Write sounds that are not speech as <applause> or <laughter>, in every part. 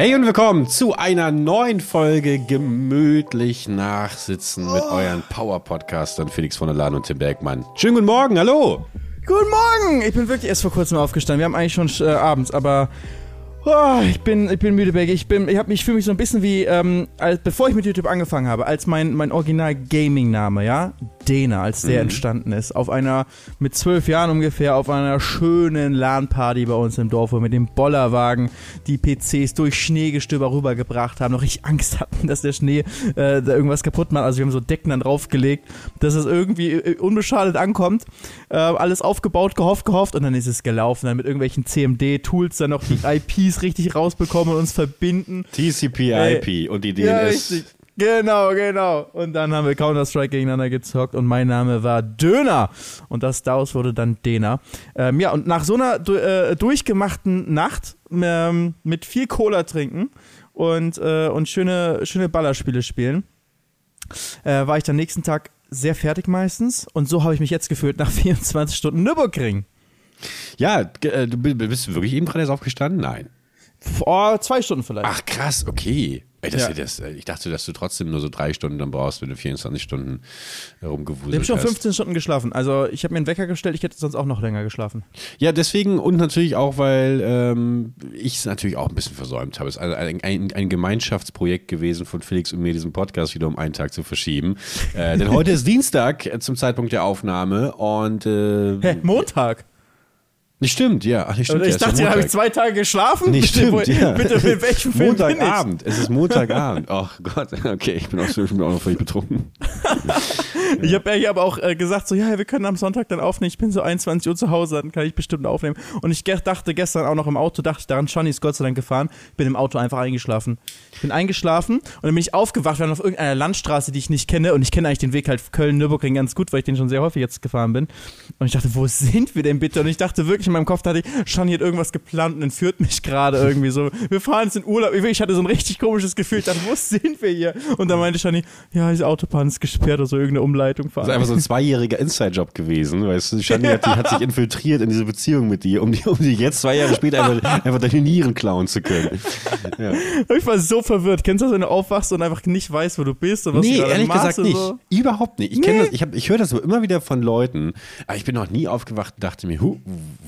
Hey und willkommen zu einer neuen Folge Gemütlich Nachsitzen mit euren Power-Podcastern Felix von der Lahn und Tim Bergmann. Schönen guten Morgen, hallo! Guten Morgen! Ich bin wirklich erst vor kurzem aufgestanden. Wir haben eigentlich schon äh, abends, aber oh, ich bin ich bin müde, Becky. Ich bin ich habe mich fühle mich so ein bisschen wie ähm, als, bevor ich mit YouTube angefangen habe, als mein mein Original Gaming Name, ja? Dena, als der mhm. entstanden ist, auf einer, mit zwölf Jahren ungefähr, auf einer schönen LAN-Party bei uns im Dorf, wo wir mit dem Bollerwagen die PCs durch Schneegestöber rübergebracht haben, noch richtig Angst hatten, <laughs> dass der Schnee äh, da irgendwas kaputt macht. Also wir haben so Decken dann draufgelegt, dass es irgendwie äh, unbeschadet ankommt. Äh, alles aufgebaut, gehofft, gehofft und dann ist es gelaufen. Dann mit irgendwelchen CMD-Tools dann noch die <laughs> IPs richtig rausbekommen und uns verbinden. TCP-IP und die DNS. Ja, richtig. Genau, genau. Und dann haben wir Counter-Strike gegeneinander gezockt und mein Name war Döner. Und das daraus wurde dann Dena. Ähm, ja, und nach so einer äh, durchgemachten Nacht ähm, mit viel Cola trinken und, äh, und schöne, schöne Ballerspiele spielen, äh, war ich dann nächsten Tag sehr fertig meistens. Und so habe ich mich jetzt gefühlt nach <laughs> 24 Stunden Nürburgring. Ja, äh, du bist wirklich eben gerade erst aufgestanden? Nein. Vor zwei Stunden vielleicht. Ach krass, okay. Ey, das, ja. das, ich dachte, dass du trotzdem nur so drei Stunden dann brauchst, wenn du 24 Stunden rumgewuselt hast. Ich habe schon 15 Stunden geschlafen. Also ich habe mir einen Wecker gestellt, ich hätte sonst auch noch länger geschlafen. Ja, deswegen und natürlich auch, weil ähm, ich es natürlich auch ein bisschen versäumt habe. Es ist ein, ein, ein, Gemeinschaftsprojekt gewesen von Felix und mir, diesen Podcast wieder um einen Tag zu verschieben. äh, denn heute ist <laughs> Dienstag äh, zum Zeitpunkt der Aufnahme und äh, Hä, Montag? Nicht stimmt, ja. Ach, nicht stimmt, ich ja, dachte, da habe ich zwei Tage geschlafen. Nicht bitte, stimmt, ja. <laughs> Bitte, mit welchem Film Montagabend. Es ist Montagabend. <laughs> Ach oh Gott, okay, ich bin auch, ich bin auch noch völlig betrunken. <laughs> ich habe ja aber auch äh, gesagt, so, ja, wir können am Sonntag dann aufnehmen. Ich bin so 21 Uhr zu Hause, dann kann ich bestimmt aufnehmen. Und ich dachte gestern auch noch im Auto, dachte ich daran, Johnny ist Gott sei Dank gefahren. Bin im Auto einfach eingeschlafen. Ich bin eingeschlafen und dann bin ich aufgewacht, wir waren auf irgendeiner Landstraße, die ich nicht kenne. Und ich kenne eigentlich den Weg halt Köln-Nürburgring ganz gut, weil ich den schon sehr häufig jetzt gefahren bin. Und ich dachte, wo sind wir denn bitte? Und ich dachte wirklich in meinem Kopf, dachte ich, Shani hat irgendwas geplant und entführt mich gerade irgendwie so. Wir fahren jetzt in Urlaub. Ich hatte so ein richtig komisches Gefühl. Dachte, wo sind wir hier? Und dann meinte Shani, ja, diese Autobahn ist gesperrt oder so, irgendeine Umleitung fahren. Das ist einfach so ein zweijähriger Inside-Job gewesen, weißt du. Shani hat, hat sich infiltriert in diese Beziehung mit dir, um die, um die jetzt zwei Jahre später einfach, einfach deine Nieren klauen zu können. Ja. <laughs> Ich war so verwirrt. Kennst du das, wenn du aufwachst und einfach nicht weißt, wo du bist und was nee, du ehrlich gesagt nicht. So? Überhaupt nicht. Ich nee. das, ich, ich höre das aber immer wieder von Leuten, aber ich bin noch nie aufgewacht und dachte mir, hu,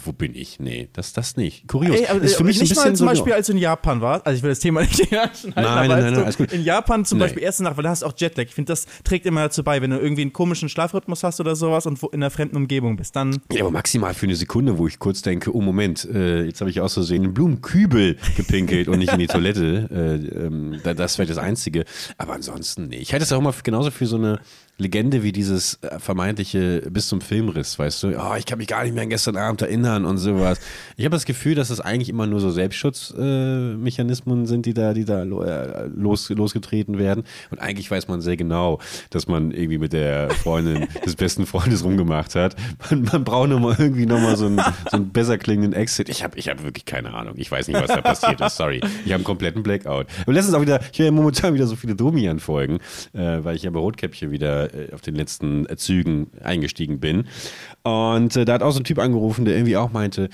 wo bin ich? Nee, das, das nicht. Kurios. Ey, aber, ist für mich nicht ein bisschen mal zum Beispiel, als du in Japan warst, also ich will das Thema nicht <laughs> nein, nein, nein, nein, alles gut. In Japan zum nee. Beispiel erste Nacht, weil da hast du auch Jetlag. Ich finde, das trägt immer dazu bei, wenn du irgendwie einen komischen Schlafrhythmus hast oder sowas und in einer fremden Umgebung bist, dann. Ja, aber maximal für eine Sekunde, wo ich kurz denke, oh Moment, äh, jetzt habe ich aus Versehen einen Blumenkübel gepinkelt und nicht in die Toilette. Äh, ähm, das wäre das Einzige. Aber ansonsten, nee. Ich halte es auch immer genauso für so eine Legende wie dieses äh, vermeintliche bis zum Filmriss, weißt du? Oh, ich kann mich gar nicht mehr an gestern Abend erinnern und sowas. Ich habe das Gefühl, dass das eigentlich immer nur so Selbstschutzmechanismen äh, sind, die da, die da äh, los, losgetreten werden. Und eigentlich weiß man sehr genau, dass man irgendwie mit der Freundin <laughs> des besten Freundes rumgemacht hat. Man, man braucht nur mal irgendwie nochmal so einen, so einen besser klingenden Exit. Ich habe ich hab wirklich keine Ahnung. Ich weiß nicht, was da passiert ist. Sorry. Ich habe einen kompletten Blackout. Aber letztens auch wieder, ich höre ja momentan wieder so viele Domian-Folgen, äh, weil ich ja bei Rotkäppchen wieder auf den letzten Zügen eingestiegen bin. Und äh, da hat auch so ein Typ angerufen, der irgendwie auch meinte,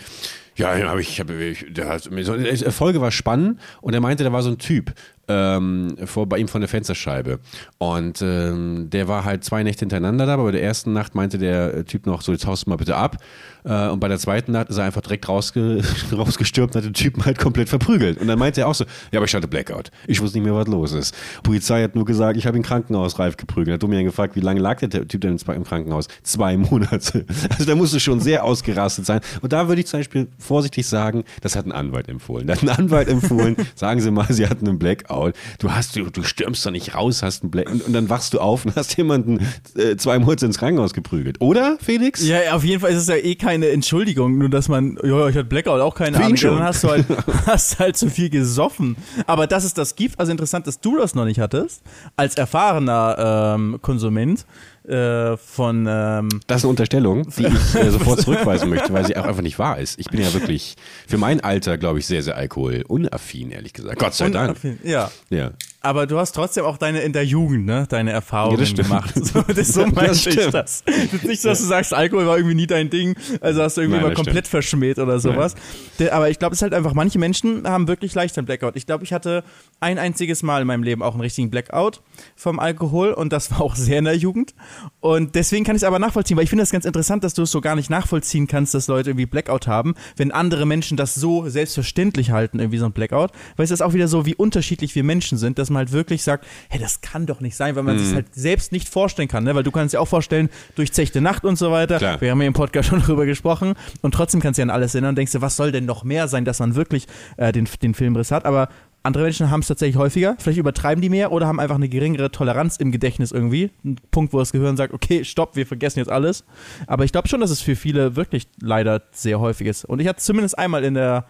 ja, hab ich, hab, ich, der die Folge war spannend und er meinte, da war so ein Typ ähm, vor, bei ihm von der Fensterscheibe. Und ähm, der war halt zwei Nächte hintereinander da, aber bei der ersten Nacht meinte der Typ noch so, jetzt haust du mal bitte ab. Äh, und bei der zweiten Nacht ist er einfach direkt rausge <laughs> rausgestürmt und hat den Typen halt komplett verprügelt. Und dann meinte er auch so, ja, aber ich hatte Blackout. Ich wusste nicht mehr, was los ist. Polizei hat nur gesagt, ich habe ihn krankenhausreif geprügelt. Hat Domian gefragt, wie lange lag der Typ denn im Krankenhaus? Zwei <laughs> Monate. Also da musste schon sehr ausgerastet sein. Und da würde ich zum Beispiel vorsichtig sagen, das hat ein Anwalt empfohlen. Da hat ein Anwalt empfohlen, <laughs> sagen Sie mal, Sie hatten einen Blackout. Du hast, du, du stürmst doch nicht raus, hast einen Blackout und, und, dann wachst du auf und hast jemanden äh, zwei Monate ins Krankenhaus geprügelt. Oder, Felix? Ja, auf jeden Fall ist es ja eh keine Entschuldigung, nur dass man, ja, ich hatte Blackout, auch keine Ahnung. Dann hast du halt, <laughs> hast halt zu viel gesoffen. Aber dass es das gibt, also interessant, dass du das noch nicht hattest, als erfahrener ähm, Konsument äh, von. Ähm das ist eine Unterstellung, die ich äh, <laughs> sofort zurückweisen möchte, weil sie auch einfach nicht wahr ist. Ich bin ja wirklich für mein Alter, glaube ich, sehr, sehr alkoholunaffin, ehrlich gesagt. Gott sei Dank. Ja. Ja. Aber du hast trotzdem auch deine in der Jugend, ne, deine Erfahrungen Ja, das gemacht. So, das, so <laughs> meinte ich stimmt. das. Das ist nicht so, dass du sagst, Alkohol war irgendwie nie dein Ding, also hast du irgendwie Nein, mal das komplett verschmäht oder sowas. Der, aber ich glaube, es ist halt einfach, manche Menschen haben wirklich leicht einen Blackout. Ich glaube, ich hatte ein einziges Mal in meinem Leben auch einen richtigen Blackout vom Alkohol und das war auch sehr in der Jugend. Und deswegen kann ich es aber nachvollziehen, weil ich finde das ganz interessant, dass du es so gar nicht nachvollziehen kannst, dass Leute irgendwie Blackout haben, wenn andere Menschen das so selbstverständlich halten, irgendwie so ein Blackout. Weil es ist auch wieder so, wie unterschiedlich wir Menschen sind, dass man halt wirklich sagt, hey, das kann doch nicht sein, weil man sich halt selbst nicht vorstellen kann, ne? Weil du kannst dir auch vorstellen, durchzechte Nacht und so weiter. Klar. Wir haben ja im Podcast schon <laughs> drüber gesprochen und trotzdem kannst du ja an alles erinnern und denkst dir, was soll denn noch mehr sein, dass man wirklich äh, den, den Filmriss hat. Aber andere Menschen haben es tatsächlich häufiger. Vielleicht übertreiben die mehr oder haben einfach eine geringere Toleranz im Gedächtnis irgendwie. Ein Punkt, wo das Gehirn sagt, okay, stopp, wir vergessen jetzt alles. Aber ich glaube schon, dass es für viele wirklich leider sehr häufig ist. Und ich hatte zumindest einmal in der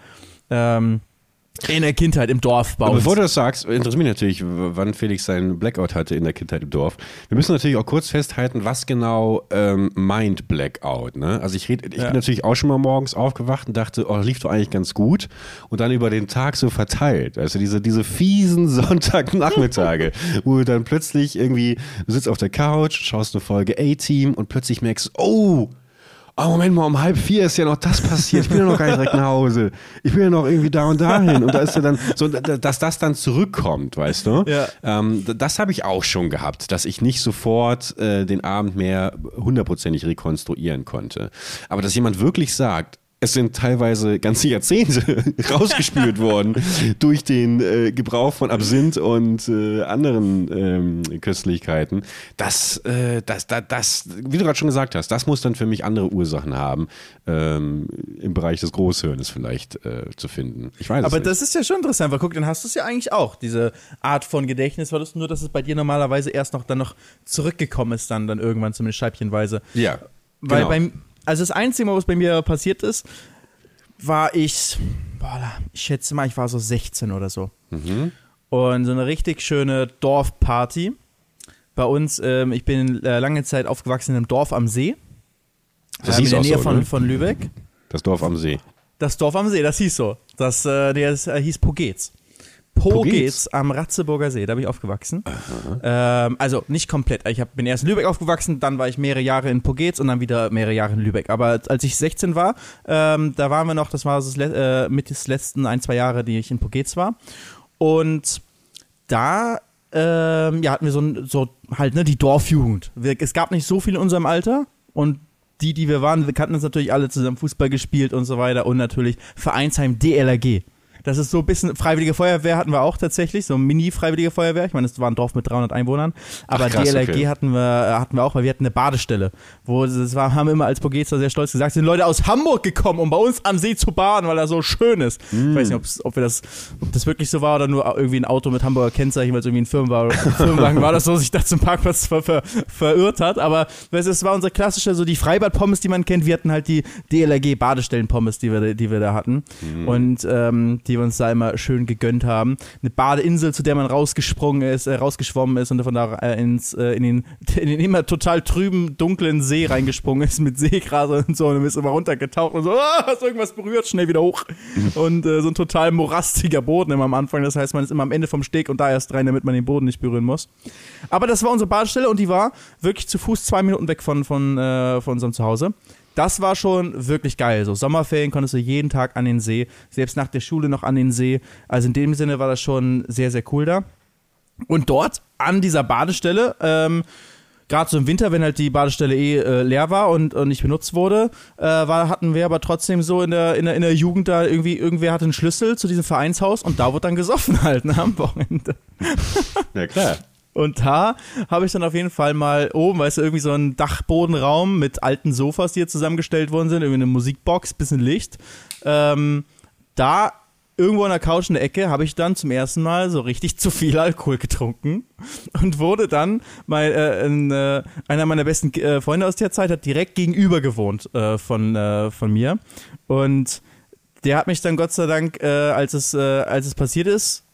ähm, in der Kindheit im Dorf bei bevor du das sagst, interessiert mich natürlich, wann Felix seinen Blackout hatte in der Kindheit im Dorf. Wir müssen natürlich auch kurz festhalten, was genau ähm, meint Blackout. Ne? Also ich, red, ich Ja. bin natürlich auch schon mal morgens aufgewacht und dachte, oh, lief doch eigentlich ganz gut. Und dann über den Tag so verteilt. Also diese, diese fiesen <laughs> Sonntagnachmittage, wo du dann plötzlich irgendwie, du sitzt auf der Couch, schaust eine Folge A-Team und plötzlich merkst, oh, Oh, Moment mal, um halb vier ist ja noch das passiert. Ich bin ja noch gar nicht direkt nach Hause. Ich bin ja noch irgendwie da und dahin. Und da ist ja dann so, dass das dann zurückkommt, weißt du? Ja. Ähm, das habe ich auch schon gehabt, dass ich nicht sofort äh, den Abend mehr hundertprozentig rekonstruieren konnte. Aber dass jemand wirklich sagt, es sind teilweise ganze Jahrzehnte <laughs> rausgespült <laughs> worden durch den äh, Gebrauch von Absinth und äh, anderen ähm, Köstlichkeiten. Das, äh, das, das, das, wie du gerade schon gesagt hast, das muss dann für mich andere Ursachen haben, ähm, im Bereich des Großhirnes vielleicht äh, zu finden. Ich weiß Aber das ist ja schon interessant, weil guck, dann hast du es ja eigentlich auch, diese Art von Gedächtnisverlust, nur dass es bei dir normalerweise erst noch dann noch zurückgekommen ist, dann, dann irgendwann zumindest scheibchenweise. ja, Weil genau. beim, also das Einzige, was bei mir passiert ist, war ich, ich schätze mal, ich war so 16 oder so. Mhm. Und so eine richtig schöne Dorfparty. Bei uns, ähm, ich bin äh, lange Zeit aufgewachsen in einem Dorf am See. Das hieß in der Nähe so, von, ne? von Lübeck. Das Dorf am See. Das Dorf am See, das hieß so. Das, äh, der ist, äh, hieß Pogez. Pogez? am Ratzeburger See, da bin ich aufgewachsen. Ähm, also nicht komplett. Ich hab, bin erst in Lübeck aufgewachsen, dann war ich mehrere Jahre in Pogez und dann wieder mehrere Jahre in Lübeck. Aber als ich 16 war, ähm, da waren wir noch, das war das äh, mit des letzten ein, zwei Jahre, die ich in Pogez war. Und da ähm, ja, hatten wir so, so halt ne, die Dorfjugend. Wir, es gab nicht so viel in unserem Alter und die, die wir waren, wir kannten uns natürlich alle zusammen Fußball gespielt und so weiter und natürlich Vereinsheim DLRG. Das ist so ein bisschen Freiwillige Feuerwehr hatten wir auch tatsächlich, so Mini-Freiwillige Feuerwehr. Ich meine, es war ein Dorf mit 300 Einwohnern. Aber Ach, krass, DLRG okay. hatten, wir, äh, hatten wir auch, weil wir hatten eine Badestelle. Wo es war, haben wir immer als Pogezer sehr stolz gesagt, sind Leute aus Hamburg gekommen, um bei uns am See zu baden, weil er so schön ist. Ich weiß nicht, ob, wir das, ob das wirklich so war oder nur irgendwie ein Auto mit Hamburger Kennzeichen, weil es irgendwie ein Firmenwagen, <laughs> Firmenwagen war, das so sich da zum Parkplatz ver, ver, verirrt hat. Aber es war unsere klassische, so die Freibad-Pommes, die man kennt. Wir hatten halt die DLRG-Badestellen-Pommes, die wir, die wir da hatten. Und ähm, die wir uns da immer schön gegönnt haben. Eine Badeinsel, zu der man rausgesprungen ist, äh, rausgeschwommen ist und von da äh, ins, äh, in, den, <laughs> in den immer total trüben, dunklen See reingesprungen ist mit Seegras und so und dann ist immer runtergetaucht und so, ah, hast irgendwas berührt, schnell wieder hoch. <laughs> Und äh, so ein total morastiger Boden immer am Anfang. Das heißt, man ist immer am Ende vom Steg und da erst rein, damit man den Boden nicht berühren muss. Aber das war unsere Badestelle und die war wirklich zu Fuß zwei Minuten weg von, von, äh, von unserem Zuhause. Das war schon wirklich geil. So Sommerferien konntest du jeden Tag an den See, selbst nach der Schule noch an den See. Also in dem Sinne war das schon sehr, sehr cool da. Und dort an dieser Badestelle, ähm, gerade so im Winter, wenn halt die Badestelle eh äh, leer war und, und nicht benutzt wurde, äh, war, hatten wir aber trotzdem so in der, in, der, in der Jugend da irgendwie, irgendwer hatte einen Schlüssel zu diesem Vereinshaus und da wurde dann gesoffen <laughs> halt ne, am Wochenende. Ja, klar. Und da habe ich dann auf jeden Fall mal oben, weißt du, irgendwie so einen Dachbodenraum mit alten Sofas, die hier zusammengestellt worden sind, irgendwie eine Musikbox, bisschen Licht. Ähm, da irgendwo an der Couch in der Ecke habe ich dann zum ersten Mal so richtig zu viel Alkohol getrunken und wurde dann, mein, äh, ein, äh, einer meiner besten äh, Freunde aus der Zeit hat direkt gegenüber gewohnt äh, von, äh, von mir. Und der hat mich dann Gott sei Dank, äh, als, es, als es passiert ist,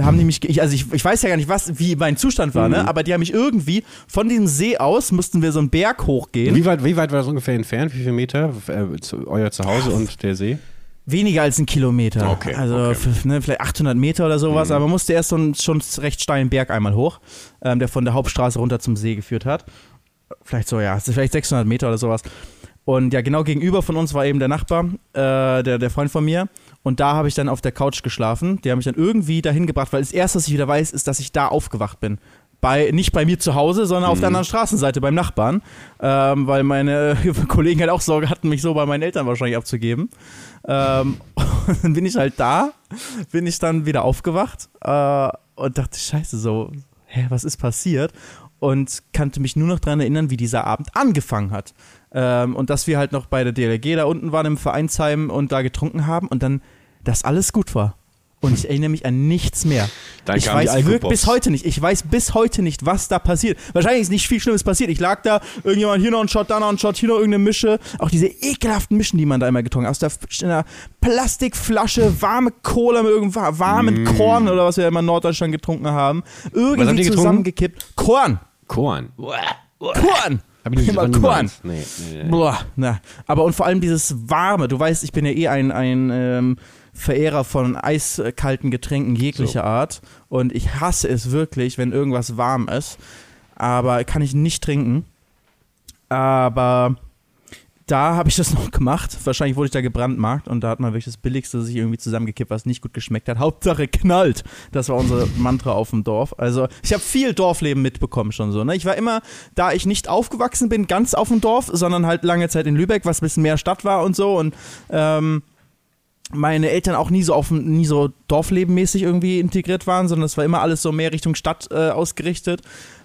haben die mich, ich, also ich, ich weiß ja gar nicht, was, wie mein Zustand war, ne? Aber die haben mich irgendwie von diesem See aus mussten wir so einen Berg hochgehen. Wie weit, wie weit war das ungefähr entfernt? Wie viele Meter? Äh, zu, euer Zuhause und der See? Weniger als ein Kilometer. Okay, Also okay. ne, vielleicht 800 Meter oder sowas. Mhm. Aber man musste erst so einen schon recht steilen Berg einmal hoch, ähm, der von der Hauptstraße runter zum See geführt hat. Vielleicht so, ja, vielleicht 600 Meter oder sowas. Und ja, genau gegenüber von uns war eben der Nachbar, äh, der, der Freund von mir. Und da habe ich dann auf der Couch geschlafen. Die haben mich dann irgendwie dahin gebracht, weil das Erste, was ich wieder weiß, ist, dass ich da aufgewacht bin. Bei, nicht bei mir zu Hause, sondern auf der anderen Straßenseite beim Nachbarn. Ähm, weil meine <laughs> Kollegen halt auch Sorge hatten, mich so bei meinen Eltern wahrscheinlich abzugeben. Ähm, <laughs> und dann bin ich halt da, bin ich dann wieder aufgewacht äh, und dachte, scheiße, so, hä, was ist passiert? Und kannte mich nur noch daran erinnern, wie dieser Abend angefangen hat. Ähm, und dass wir halt noch bei der DLG da unten waren im Vereinsheim und da getrunken haben und dann, dass alles gut war. Und ich erinnere mich an nichts mehr. Dann ich weiß wirklich bis heute nicht. Ich weiß bis heute nicht, was da passiert. Wahrscheinlich ist nicht viel Schlimmes passiert. Ich lag da, irgendjemand hier noch einen Shot, da noch einen Shot, hier noch irgendeine Mische. Auch diese ekelhaften Mischen, die man da immer getrunken hat. Aus der in einer Plastikflasche, warme Cola mit irgendeinem warmen Korn oder was wir immer in Norddeutschland getrunken haben. Irgendwie zusammengekippt. Korn! Korn. Korn! Hab ich nicht Immer Korn. Nee, nee, nee. Boah, na. Aber und vor allem dieses Warme. Du weißt, ich bin ja eh ein, ein ähm, Verehrer von eiskalten Getränken jeglicher So. Art. Und ich hasse es wirklich, wenn irgendwas warm ist. Aber kann ich nicht trinken. Aber da habe ich das <laughs> noch gemacht. Wahrscheinlich wurde ich da gebrandmarkt und da hat man wirklich das Billigste sich irgendwie zusammengekippt, was nicht gut geschmeckt hat. Hauptsache knallt. Das war unser <laughs> Mantra auf dem Dorf. Also ich habe viel Dorfleben mitbekommen schon so. Ne? Ich war immer, da ich nicht aufgewachsen bin, ganz auf dem Dorf, sondern halt lange Zeit in Lübeck, was ein bisschen mehr Stadt war und so. Und ähm, meine Eltern auch nie so auf nie so Dorflebenmäßig irgendwie integriert waren, sondern es war immer alles so mehr Richtung Stadt äh, ausgerichtet.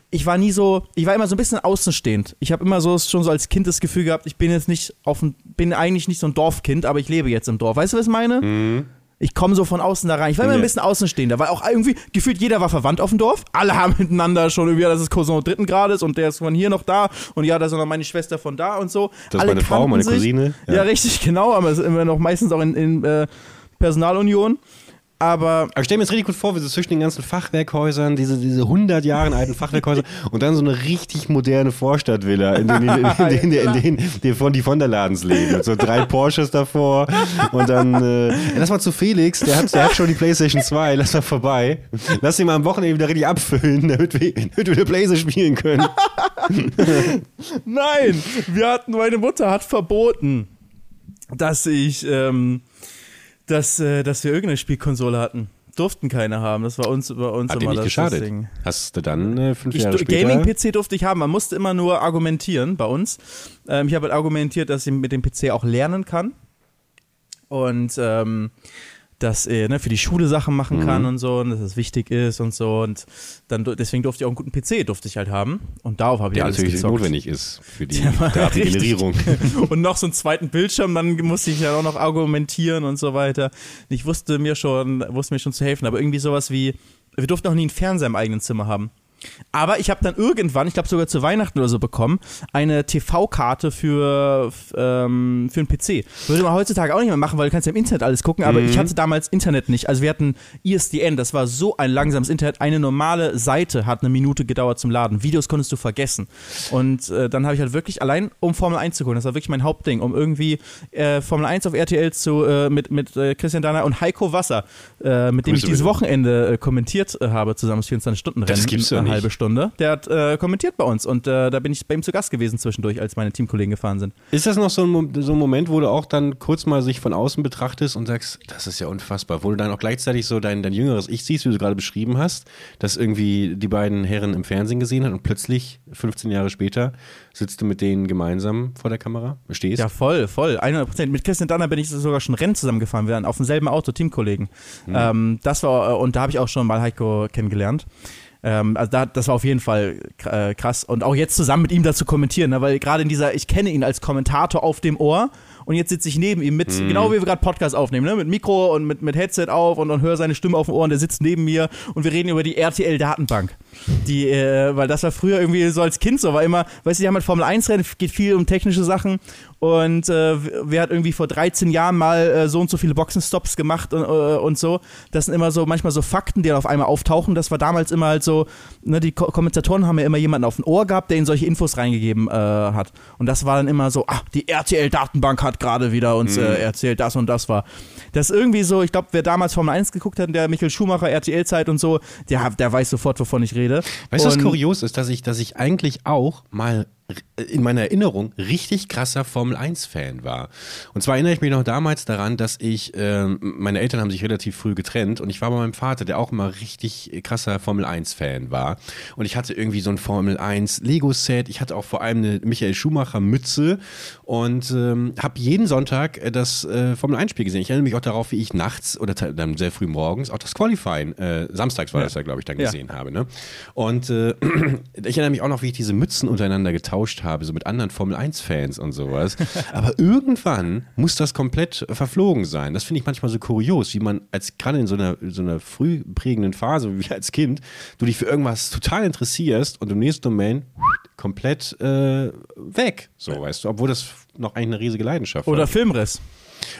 Ich war nie so, ich war immer so ein bisschen außenstehend. Ich habe immer so schon so als Kind das Gefühl gehabt, ich bin jetzt nicht auf bin eigentlich nicht so ein Dorfkind, aber ich lebe jetzt im Dorf. Weißt du, was ich meine? Mhm. Ich komme so von außen da rein. Ich war immer ein Ja. bisschen außenstehender, weil auch irgendwie gefühlt jeder war verwandt auf dem Dorf. Alle haben <laughs> miteinander schon irgendwie, das ist Cousin dritten Grades und der ist von hier noch da und ja, das ist noch meine Schwester von da und so. Das ist Alle meine Frau, meine sich. Cousine. Ja. richtig, <laughs> genau, aber es ist immer noch meistens auch in, in äh, Personalunion. Aber Aber ich stell mir jetzt richtig gut vor, wie so zwischen den ganzen Fachwerkhäusern, diese, diese 100 Jahre alten Fachwerkhäuser <laughs> und dann so eine richtig moderne Vorstadtvilla, in denen, in, <laughs> in, in, in, in, die von die von der Ladens leben. Mit so drei Porsches davor und dann, äh, lass mal zu Felix, der hat, der hat schon die Playstation 2, lass mal vorbei. Lass ihn mal am Wochenende wieder richtig abfüllen, damit wir, damit wir Playstation spielen können. <laughs> nein, wir hatten, meine Mutter hat verboten, dass ich, ähm, dass, äh, dass wir irgendeine Spielkonsole hatten. Durften keine haben. Das war uns bei uns Hat dir immer nicht das, geschadet. Ding. Hast du dann äh, fünf Ich, Jahre später... Gaming-PC durfte ich haben. Man musste immer nur argumentieren bei uns. Ähm, ich habe halt argumentiert, dass ich mit dem PC auch lernen kann. Und ähm, dass er ne, für die Schule Sachen machen kann Mhm. und so und dass es wichtig ist und so. Und dann deswegen durfte ich auch einen guten PC, durfte ich halt haben. Und darauf habe ich der alles natürlich gezockt. notwendig ist für die <laughs> Datengenerierung. <laughs> und noch so einen zweiten Bildschirm, dann musste ich ja auch noch argumentieren und so weiter. Ich wusste mir schon, wusste mir schon zu helfen, aber irgendwie sowas wie, wir durften auch nie einen Fernseher im eigenen Zimmer haben. Aber ich habe dann irgendwann, ich glaube sogar zu Weihnachten oder so bekommen, eine TV-Karte für, ähm, für einen PC. Würde man heutzutage auch nicht mehr machen, weil du kannst ja im Internet alles gucken, aber ich hatte damals Internet nicht. Also wir hatten ISDN, das war so ein langsames Internet. Eine normale Seite hat eine Minute gedauert zum Laden. Videos konntest du vergessen. Und äh, dann habe ich halt wirklich allein, um Formel 1 zu gucken, das war wirklich mein Hauptding, um irgendwie äh, Formel 1 auf RTL zu, äh, mit, mit äh, Christian Danner und Heiko Wasser, äh, mit dem ich dieses. Wochenende äh, kommentiert habe, zusammen das 24-Stunden-Rennen. Das gibt's doch eine halbe Stunde. Der hat äh, kommentiert bei uns und äh, da bin ich bei ihm zu Gast gewesen zwischendurch, als meine Teamkollegen gefahren sind. Ist das noch so ein, so ein Moment, wo du auch dann kurz mal sich von außen betrachtest und sagst, das ist ja unfassbar, wo du dann auch gleichzeitig so dein, dein jüngeres Ich siehst, wie du gerade beschrieben hast, dass irgendwie die beiden Herren im Fernsehen gesehen hat und plötzlich, 15 Jahre später, sitzt du mit denen gemeinsam vor der Kamera, stehst? Ja, voll, voll. 100 Prozent. Mit Christian Danner bin ich sogar schon Rennen zusammengefahren. Wir waren auf demselben Auto, Teamkollegen. Ähm, das war, äh, und da habe ich auch schon mal Heiko kennengelernt. Ähm, also da, das war auf jeden Fall äh, krass. Und auch jetzt zusammen mit ihm dazu kommentieren, ne? weil gerade in dieser, ich kenne ihn als Kommentator auf dem Ohr und jetzt sitze ich neben ihm mit, genau wie wir gerade Podcast aufnehmen, ne? mit Mikro und mit, mit Headset auf und, und höre seine Stimme auf dem Ohr und der sitzt neben mir und wir reden über die RTL-Datenbank. Die, äh, weil das war früher irgendwie so als Kind so, war immer, weißt du, die haben halt Formel 1 Rennen, geht viel um technische Sachen und äh, wer hat irgendwie vor 13 Jahren mal äh, so und so viele Boxenstops gemacht und, äh, und so. Das sind immer so manchmal so Fakten, die dann auf einmal auftauchen. Das war damals immer halt so, ne, die Ko Kommentatoren haben ja immer jemanden auf dem Ohr gehabt, der ihnen solche Infos reingegeben äh, hat. Und das war dann immer so, ah, die RTL-Datenbank hat gerade wieder uns mhm. äh, erzählt, das und das war. Das ist irgendwie so, ich glaube, wer damals Formel 1 geguckt hat, der Michael Schumacher, RTL-Zeit und so, der, der weiß sofort, wovon ich rede. Weißt du, was kurios ist, dass ich, dass ich eigentlich auch mal in meiner Erinnerung richtig krasser Formel 1-Fan war. Und zwar erinnere ich mich noch damals daran, dass ich, äh, meine Eltern haben sich relativ früh getrennt und ich war bei meinem Vater, der auch immer richtig krasser Formel 1-Fan war. Und ich hatte irgendwie so ein Formel 1 Lego-Set, ich hatte auch vor allem eine Michael Schumacher-Mütze und ähm, habe jeden Sonntag äh, das äh, Formel 1-Spiel gesehen. Ich erinnere mich auch darauf, wie ich nachts oder dann sehr früh morgens auch das Qualifying, äh, samstags war ja. das ja, glaube ich, dann gesehen ja. habe. Ne? Und äh, <clears throat> ich erinnere mich auch noch, wie ich diese Mützen untereinander getauscht getauscht habe, so mit anderen Formel-1-Fans und sowas. Aber irgendwann muss das komplett verflogen sein. Das finde ich manchmal so kurios, wie man als gerade in so einer, so einer früh prägenden Phase, wie als Kind, du dich für irgendwas total interessierst und im nächsten Moment komplett äh, weg, so weißt du, obwohl das noch eigentlich eine riesige Leidenschaft Oder war. Filmriss.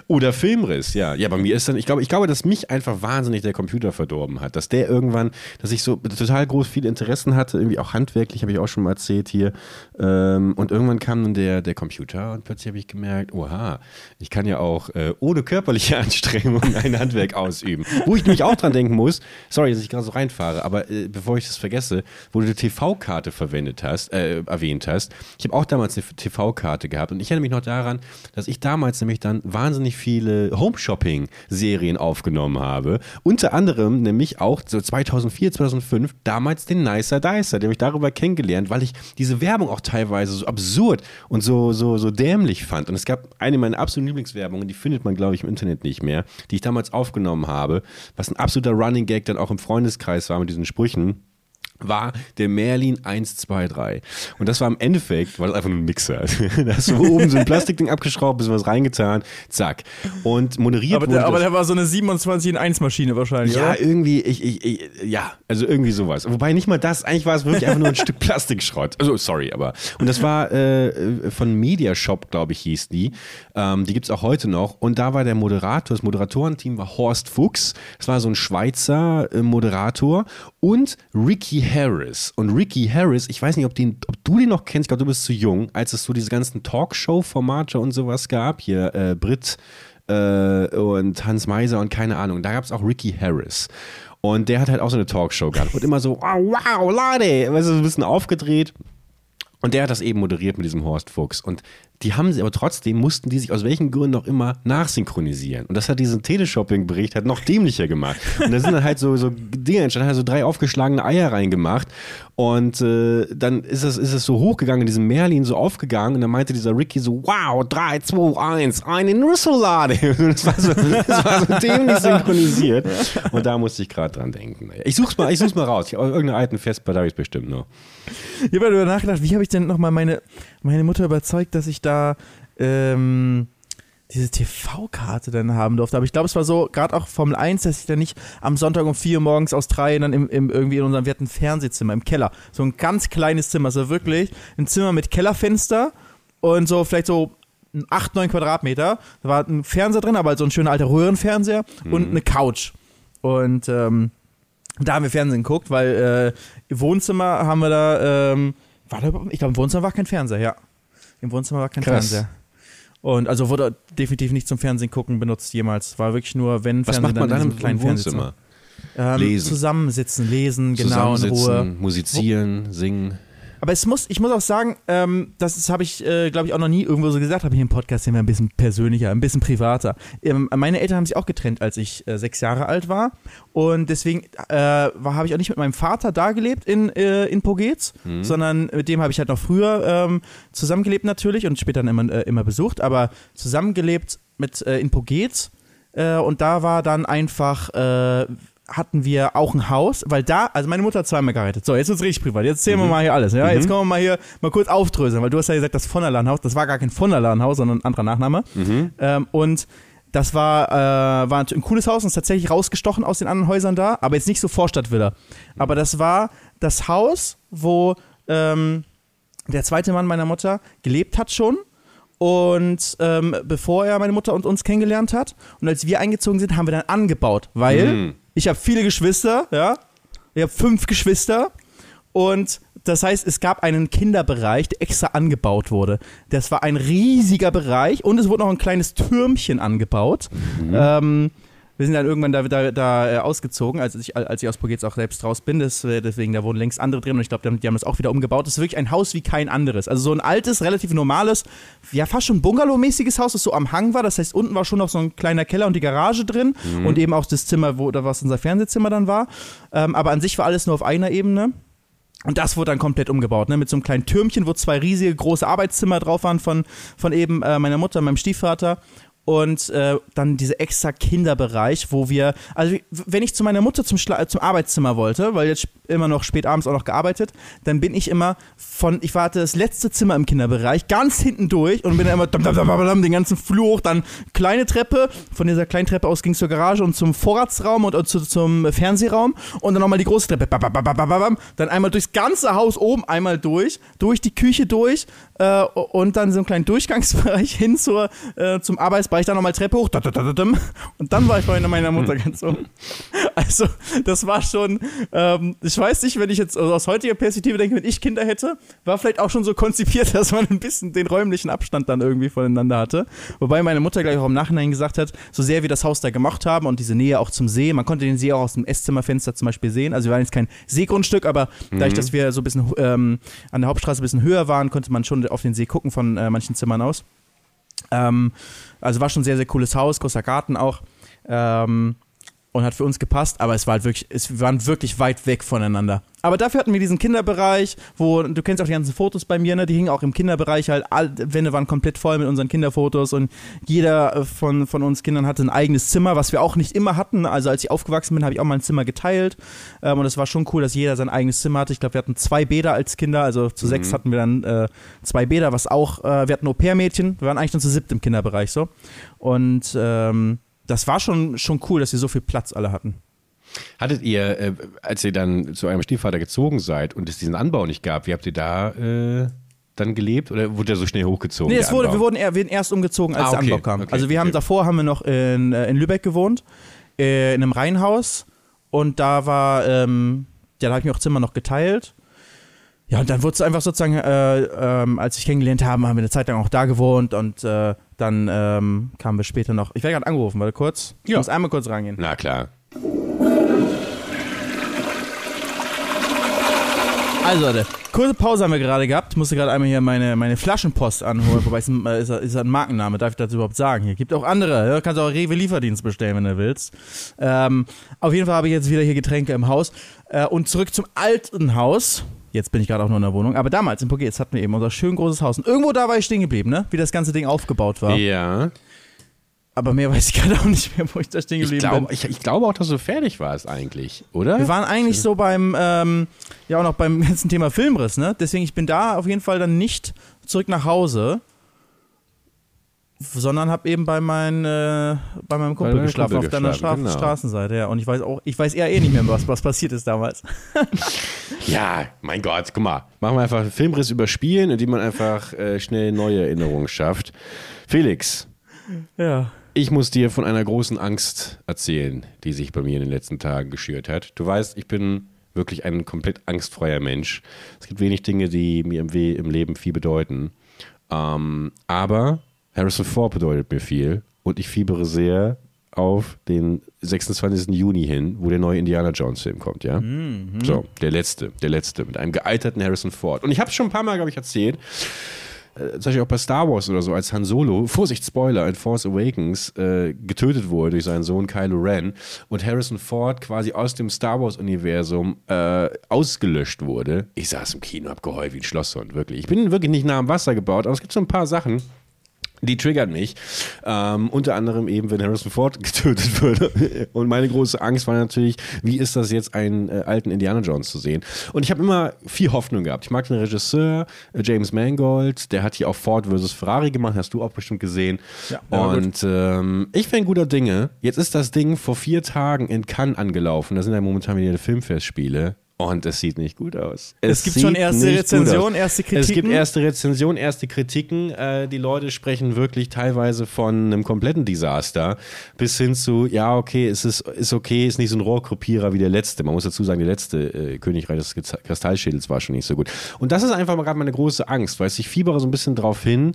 Oder Filmriss, ja. Ja, bei mir ist dann, ich glaube, ich glaube, dass mich einfach wahnsinnig der Computer verdorben hat. Dass der irgendwann, dass ich so total groß viele Interessen hatte, irgendwie auch handwerklich, habe ich auch schon mal erzählt hier. Ähm, und irgendwann kam dann der, der Computer und plötzlich habe ich gemerkt, oha, ich kann ja auch äh, ohne körperliche <laughs> Anstrengung ein Handwerk ausüben. Wo ich nämlich auch dran denken muss, sorry, dass ich gerade so reinfahre, aber äh, bevor ich das vergesse, wo du die TV-Karte verwendet hast, äh, erwähnt hast, ich habe auch damals eine TV-Karte gehabt und ich erinnere mich noch daran, dass ich damals nämlich dann wahnsinnig wahnsinnig viele Home-Shopping-Serien aufgenommen habe. Unter anderem nämlich auch so 2004, 2005 damals den Nicer Dicer. Den habe ich darüber kennengelernt, weil ich diese Werbung auch teilweise so absurd und so, so, so dämlich fand. Und es gab eine meiner absoluten Lieblingswerbungen, die findet man, glaube ich, im Internet nicht mehr, die ich damals aufgenommen habe, was ein absoluter Running Gag dann auch im Freundeskreis war mit diesen Sprüchen war der Merlin 123. Und das war im Endeffekt, war das einfach nur ein Mixer. <laughs> da hast du oben so ein Plastikding abgeschraubt, bisschen was reingetan, zack. Und moderiert aber der, aber der war so eine 27 in 1 Maschine wahrscheinlich, Ja, oder? irgendwie, ich, ich, ich, ja, also irgendwie sowas. Wobei nicht mal das, eigentlich war es wirklich einfach nur ein <laughs> Stück Plastikschrott. Also, sorry, aber. Und das war äh, von Mediashop, glaube ich, hieß die. Ähm, die gibt's auch heute noch. Und da war der Moderator, das Moderatorenteam war Horst Fuchs. Das war so ein Schweizer äh, Moderator. Und Ricky Harris. Und Ricky Harris, ich weiß nicht, ob, den, ob du den noch kennst, ich glaube, du bist zu jung, als es so diese ganzen Talkshow-Formate und sowas gab. Hier äh, Brit äh, und Hans Meiser und keine Ahnung. Da gab es auch Ricky Harris. Und der hat halt auch so eine Talkshow gehabt. Und immer so, wow, wow, Leute, weißt du, so ein bisschen aufgedreht. Und der hat das eben moderiert mit diesem Horst Fuchs. Und die haben sie aber trotzdem, mussten die sich aus welchen Gründen auch immer nachsynchronisieren. Und das hat diesen Teleshopping-Bericht halt noch dämlicher gemacht. Und da sind dann halt so, so Dinge entstanden, halt so drei aufgeschlagene Eier reingemacht. Und äh, dann ist es, ist es so hochgegangen, in diesem Merlin so aufgegangen. Und dann meinte dieser Ricky so, wow, 3, 2, 1, einen Rüssellade. Das war so, das war so dämlich synchronisiert. Und da musste ich gerade dran denken. Ich such's mal, ich such's mal raus. Ich, irgendeine alten Festplatte habe ich bestimmt noch. Ich habe darüber nachgedacht, wie habe ich denn nochmal meine, meine Mutter überzeugt, dass ich da ähm, diese TV-Karte dann haben durfte. Aber ich glaube, es war so, gerade auch Formel 1, dass ich dann nicht am Sonntag um 4 Uhr morgens aus drei dann im, im, irgendwie in unserem, wir hatten Fernsehzimmer im Keller. So ein ganz kleines Zimmer, so wirklich ein Zimmer mit Kellerfenster und so vielleicht so 8, 9 Quadratmeter. Da war ein Fernseher drin, aber halt so ein schöner alter Röhrenfernseher mhm. und eine Couch. Und ähm, da haben wir Fernsehen geguckt, weil äh, im Wohnzimmer haben wir da, ähm, war da ich glaube, im Wohnzimmer war kein Fernseher, ja. Im Wohnzimmer war kein Krass. Fernseher. Und also wurde definitiv nicht zum Fernsehen gucken benutzt jemals. War wirklich nur, wenn Was Fernsehen macht man dann, dann im kleinen Wohnzimmer? Ähm, lesen. Zusammensitzen, lesen, genau in Ruhe. Musizieren, singen. Aber es muss, ich muss auch sagen, ähm, das habe ich, äh, glaube ich, auch noch nie irgendwo so gesagt, habe hier im Podcast wir ein bisschen persönlicher, ein bisschen privater. Ähm, meine Eltern haben sich auch getrennt, als ich äh, sechs Jahre alt war. Und deswegen äh, habe ich auch nicht mit meinem Vater da gelebt in, äh, in Pogetz, mhm. sondern mit dem habe ich halt noch früher ähm, zusammengelebt natürlich und später dann immer, äh, immer besucht, aber zusammengelebt mit äh, in Pogetz. und da war dann einfach hatten wir auch ein Haus, weil da, also meine Mutter hat zweimal geheiratet. So, jetzt ist es richtig privat. Jetzt erzählen mhm. wir mal hier alles. Ja? Mhm. Jetzt kommen wir mal hier mal kurz aufdröseln, weil du hast ja gesagt, das von der Haus, das war gar kein von der Haus, sondern ein anderer Nachname. Mhm. Ähm, und das war, äh, war ein cooles Haus und ist tatsächlich rausgestochen aus den anderen Häusern da, aber jetzt nicht so Vorstadtvilla. Aber das war das Haus, wo ähm, der zweite Mann meiner Mutter gelebt hat schon. Und ähm, bevor er meine Mutter und uns kennengelernt hat. Und als wir eingezogen sind, haben wir dann angebaut, weil Mhm. ich habe viele Geschwister, ja. Ich habe fünf Geschwister. Und das heißt, es gab einen Kinderbereich, der extra angebaut wurde. Das war ein riesiger Bereich und es wurde noch ein kleines Türmchen angebaut. Ähm, wir sind dann irgendwann da, da, da äh, ausgezogen, als ich, als ich aus Pogetz auch selbst raus bin. Das, äh, deswegen, da wohnen längst andere drin und ich glaube, die, haben- die haben das auch wieder umgebaut. Das ist wirklich ein Haus wie kein anderes. Also so ein altes, relativ normales, ja fast schon Bungalow-mäßiges Haus, das so am Hang war. Das heißt, unten war schon noch so ein kleiner Keller und die Garage drin und eben auch das Zimmer, wo da was unser Fernsehzimmer dann war. Ähm, aber an sich war alles nur auf einer Ebene. Und das wurde dann komplett umgebaut, ne? Mit so einem kleinen Türmchen, wo zwei riesige große Arbeitszimmer drauf waren von, von eben äh, meiner Mutter, meinem Stiefvater. Und äh, dann dieser extra Kinderbereich, wo wir, also wenn ich zu meiner Mutter zum, Schla zum Arbeitszimmer wollte, weil jetzt immer noch spät abends auch noch gearbeitet, dann bin ich immer von, ich warte das letzte Zimmer im Kinderbereich, ganz hinten durch und bin dann immer dam, dam, dam, dam, den ganzen Flur hoch, dann kleine Treppe, von dieser kleinen Treppe aus ging es zur Garage und zum Vorratsraum und, und zu, zum Fernsehraum und dann nochmal die große Treppe, bam, bam, bam, dann einmal durchs ganze Haus oben einmal durch, durch die Küche durch äh, und dann so einen kleinen Durchgangsbereich <laughs> hin zur, äh, zum Arbeitsbereich, nochmal Treppe hoch da, da, da, dam. und dann war ich bei meiner Mutter ganz oben. Also das war schon, ähm, ich weiß nicht, wenn ich jetzt aus heutiger Perspektive denke, wenn ich Kinder hätte, war vielleicht auch schon so konzipiert, <laughs> dass man ein bisschen den räumlichen Abstand dann irgendwie voneinander hatte. Wobei meine Mutter gleich auch im Nachhinein gesagt hat, so sehr wir das Haus da gemacht haben und diese Nähe auch zum See, man konnte den See auch aus dem Esszimmerfenster zum Beispiel sehen. Also wir waren jetzt kein Seegrundstück, aber dadurch, dass wir so ein bisschen ähm, an der Hauptstraße ein bisschen höher waren, konnte man schon auf den See gucken von äh, manchen Zimmern aus. Ähm, also war schon ein sehr, sehr cooles Haus, großer Garten auch. Ähm, und hat für uns gepasst, aber es war halt wirklich, es, waren wirklich weit weg voneinander. Aber dafür hatten wir diesen Kinderbereich, wo, du kennst auch die ganzen Fotos bei mir, ne? Die hingen auch im Kinderbereich halt, all, Wände waren komplett voll mit unseren Kinderfotos und jeder äh, von, von uns Kindern hatte ein eigenes Zimmer, was wir auch nicht immer hatten. Also als ich aufgewachsen bin, habe ich auch mal ein Zimmer geteilt. Ähm, und es war schon cool, dass jeder sein eigenes Zimmer hatte. Ich glaube, wir hatten zwei Bäder als Kinder, also zu sechs hatten wir dann äh, zwei Bäder, was auch, äh, wir hatten Au-pair-Mädchen, wir waren eigentlich dann zu siebt im Kinderbereich so. Und ähm, das war schon, schon cool, dass wir so viel Platz alle hatten. Hattet ihr, äh, als ihr dann zu eurem Stiefvater gezogen seid und es diesen Anbau nicht gab, wie habt ihr da äh, dann gelebt oder wurde der so schnell hochgezogen? Nee, der es wurde, wir wurden eher, wir erst umgezogen, als Ah, der okay, Anbau kam. okay, also wir haben okay. davor haben wir noch in, äh, in Lübeck gewohnt, äh, in einem Reihenhaus und da war, ähm, ja, da habe ich mir auch Zimmer noch geteilt. Ja, und dann wurde es einfach sozusagen, äh, ähm, als ich kennengelernt habe, haben wir eine Zeit lang auch da gewohnt und äh, dann ähm, kamen wir später noch. Ich werde gerade angerufen, warte kurz. Ich Ja. muss einmal kurz rangehen. Na klar. Also, Leute, kurze Pause haben wir gerade gehabt. Ich musste gerade einmal hier meine, meine Flaschenpost anholen. Wobei es ein, äh, ist, ist ein Markenname, darf ich das überhaupt sagen? Hier gibt auch andere. Ja, kannst auch Rewe Lieferdienst bestellen, wenn du willst. Ähm, auf jeden Fall habe ich jetzt wieder hier Getränke im Haus. Äh, und zurück zum alten Haus. Jetzt bin ich gerade auch nur in der Wohnung. Aber damals in Pogetz hatten wir eben unser schön großes Haus. Und irgendwo da war ich stehen geblieben, ne? Wie das ganze Ding aufgebaut war. Ja. Aber mehr weiß ich <laughs> gerade auch nicht mehr, wo ich da stehen Ich, geblieben glaub, bin. ich, ich glaube auch, dass du fertig warst eigentlich, oder? Wir waren eigentlich so beim, ähm, ja auch noch beim <laughs> ganzen Thema Filmriss, ne? Deswegen, ich bin da auf jeden Fall dann nicht zurück nach Hause, sondern habe eben bei, mein, äh, bei meinem Kumpel deinem geschlafen, Kumpel auf deiner Stra genau. Straßenseite, ja. Und ich weiß auch, ich weiß eher eh nicht mehr, was, was passiert ist damals. <laughs> Ja, mein Gott, guck mal. Machen wir einfach einen Filmriss überspielen, indem man einfach äh, schnell neue Erinnerungen schafft. Felix, Ja. Ich muss dir von einer großen Angst erzählen, die sich bei mir in den letzten Tagen geschürt hat. Du weißt, ich bin wirklich ein komplett angstfreier Mensch. Es gibt wenig Dinge, die mir im, We im Leben viel bedeuten. Ähm, aber Harrison Ford bedeutet mir viel und ich fiebere sehr auf den 26. Juni hin, wo der neue Indiana Jones Film kommt, ja? So, der letzte, der letzte, mit einem gealterten Harrison Ford. Und ich habe es schon ein paar Mal, glaube ich, erzählt, äh, zum Beispiel auch bei Star Wars oder so, als Han Solo, Vorsicht, Spoiler, in Force Awakens äh, getötet wurde durch seinen Sohn Kylo Ren und Harrison Ford quasi aus dem Star Wars-Universum äh, ausgelöscht wurde. Ich saß im Kino, hab geheult wie ein Schlosshund, wirklich. Ich bin wirklich nicht nah am Wasser gebaut, aber es gibt so ein paar Sachen, die triggern mich. Ähm, unter anderem eben, wenn Harrison Ford <laughs> getötet würde. Und meine große Angst war natürlich, wie ist das jetzt, einen äh, alten Indiana Jones zu sehen? Und ich habe immer viel Hoffnung gehabt. Ich mag den Regisseur, äh, James Mangold, der hat hier auch Ford vs. Ferrari gemacht, hast du auch bestimmt gesehen. Ja. Und ähm, ich bin guter Dinge. Jetzt ist das Ding vor vier Tagen in Cannes angelaufen. Da sind ja momentan wieder die Filmfestspiele. Und es sieht nicht gut aus. Es, gibt schon erste Rezensionen, erste Kritiken. Es gibt erste Rezensionen, erste Kritiken. Äh, die Leute sprechen wirklich teilweise von einem kompletten Desaster bis hin zu, ja, okay, es ist, ist okay, ist nicht so ein Rohrkopierer wie der letzte. Man muss dazu sagen, der letzte äh, Königreich des Kristallschädels war schon nicht so gut. Und das ist einfach mal gerade meine große Angst, weil ich fiebere so ein bisschen drauf hin.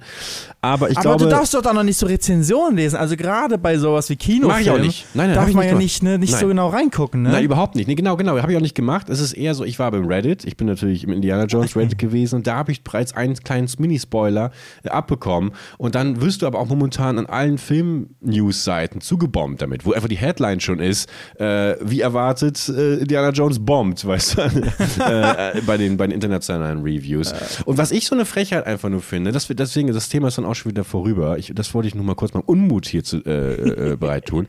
Aber ich aber glaube. du darfst doch da noch nicht so Rezensionen lesen. Also gerade bei sowas wie Kinofilm. Mach ich auch nicht. Nein, nein, darf ich man nicht ja nicht, ne, nicht so Nein. genau reingucken, ne? Nein, überhaupt nicht. Nee, genau, genau. Habe ich auch nicht gemacht. Es ist eher so, ich war beim Reddit. Ich bin natürlich im Indiana Jones Reddit <laughs> gewesen und da habe ich bereits einen kleinen Mini-Spoiler äh, abbekommen. Und dann wirst du aber auch momentan an allen Film-News-Seiten zugebombt damit, wo einfach die Headline schon ist, äh, wie erwartet, äh, Indiana Jones bombt, <laughs> weißt du, äh, äh, bei, den, bei den internationalen Reviews. Und was ich so eine Frechheit einfach nur finde, das, deswegen, das Thema ist dann auch schon wieder vorüber. Ich, das wollte ich nur mal kurz mal Unmut hier zu, äh, bereit tun,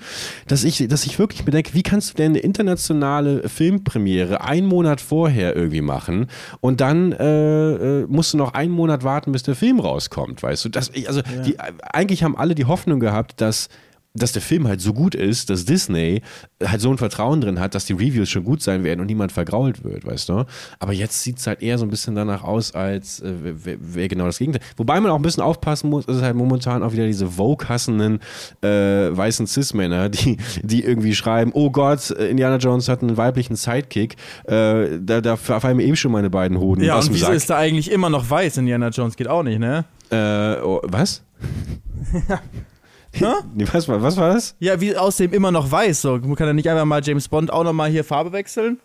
dass ich, dass ich wirklich bedenke, wie kannst du denn eine internationale Filmpremiere einen Monat vorher irgendwie machen und dann äh, äh, musst du noch einen Monat warten, bis der Film rauskommt, weißt du? Das, ich, also die, eigentlich haben alle die Hoffnung gehabt, dass dass der Film halt so gut ist, dass Disney halt so ein Vertrauen drin hat, dass die Reviews schon gut sein werden und niemand vergrault wird, weißt du? Aber jetzt sieht es halt eher so ein bisschen danach aus, als äh, wäre wär genau das Gegenteil. Wobei man auch ein bisschen aufpassen muss, ist halt momentan auch wieder diese Vogue-hassenden äh, weißen Cis-Männer, <laughs> die, die irgendwie schreiben, oh Gott, äh, Indiana Jones hat einen weiblichen Sidekick. Äh, da, da fallen mir eben schon meine beiden Hoden ja, aus und wieso ist da eigentlich immer noch weiß? Indiana Jones geht auch nicht, ne? Äh, oh, was? <laughs> Hä? Nee, was, war- was war das? Ja, wie aus dem immer noch weiß. So, kann er nicht einfach mal James Bond auch nochmal hier Farbe wechseln?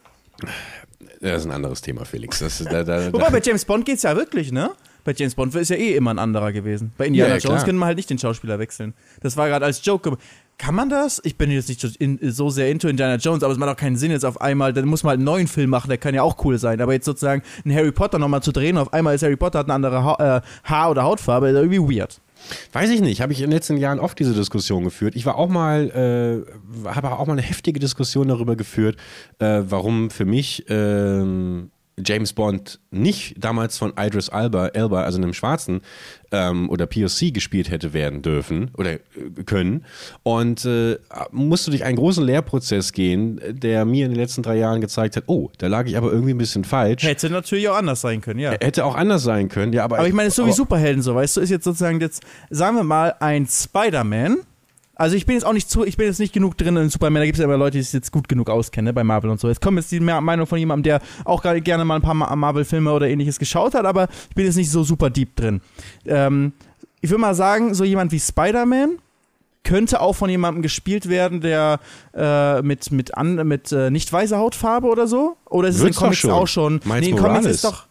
Das ist ein anderes Thema, Felix. Das da, da, Wobei, bei James Bond geht's ja wirklich, ne? Bei James Bond ist ja eh immer ein anderer gewesen. Bei Indiana Ja, ja, Jones können wir halt nicht den Schauspieler wechseln. Das war gerade als Joke. Kann man das? Ich bin jetzt nicht so, in, so sehr into Indiana Jones, aber es macht auch keinen Sinn jetzt auf einmal, dann muss man halt einen neuen Film machen, der kann ja auch cool sein. Aber jetzt sozusagen einen Harry Potter nochmal zu drehen, auf einmal ist Harry Potter hat eine andere ha äh, Haar- oder Hautfarbe, ist irgendwie weird. Weiß ich nicht, habe ich in den letzten Jahren oft diese Diskussion geführt. Ich war auch mal, äh, habe auch mal eine heftige Diskussion darüber geführt, äh, warum für mich ähm, James Bond nicht damals von Idris Alba, Elba, also einem Schwarzen ähm, oder POC gespielt hätte werden dürfen oder äh, können. Und äh, musste durch einen großen Lehrprozess gehen, der mir in den letzten drei Jahren gezeigt hat, oh, da lag ich aber irgendwie ein bisschen falsch. Hätte natürlich auch anders sein können, ja. Hätte auch anders sein können, ja, aber. Aber ich meine, es ist so wie Superhelden so, weißt du, ist jetzt sozusagen jetzt, sagen wir mal, ein Spider-Man. Also ich bin jetzt auch nicht zu, ich bin jetzt nicht genug drin in Superman, da gibt es ja immer Leute, die sich jetzt gut genug auskennen ne, bei Marvel und so. Jetzt kommt jetzt die Me- Meinung von jemandem, der auch gerade gerne mal ein paar Ma- Marvel-Filme oder ähnliches geschaut hat, aber ich bin jetzt nicht so super deep drin. Ähm, ich würde mal sagen, so jemand wie Spider-Man könnte auch von jemandem gespielt werden, der äh, mit, mit, an, mit äh, nicht weißer Hautfarbe oder so. Oder ist es in Wird's doch Comics schon. auch schon? Miles nee, in Comics ist doch.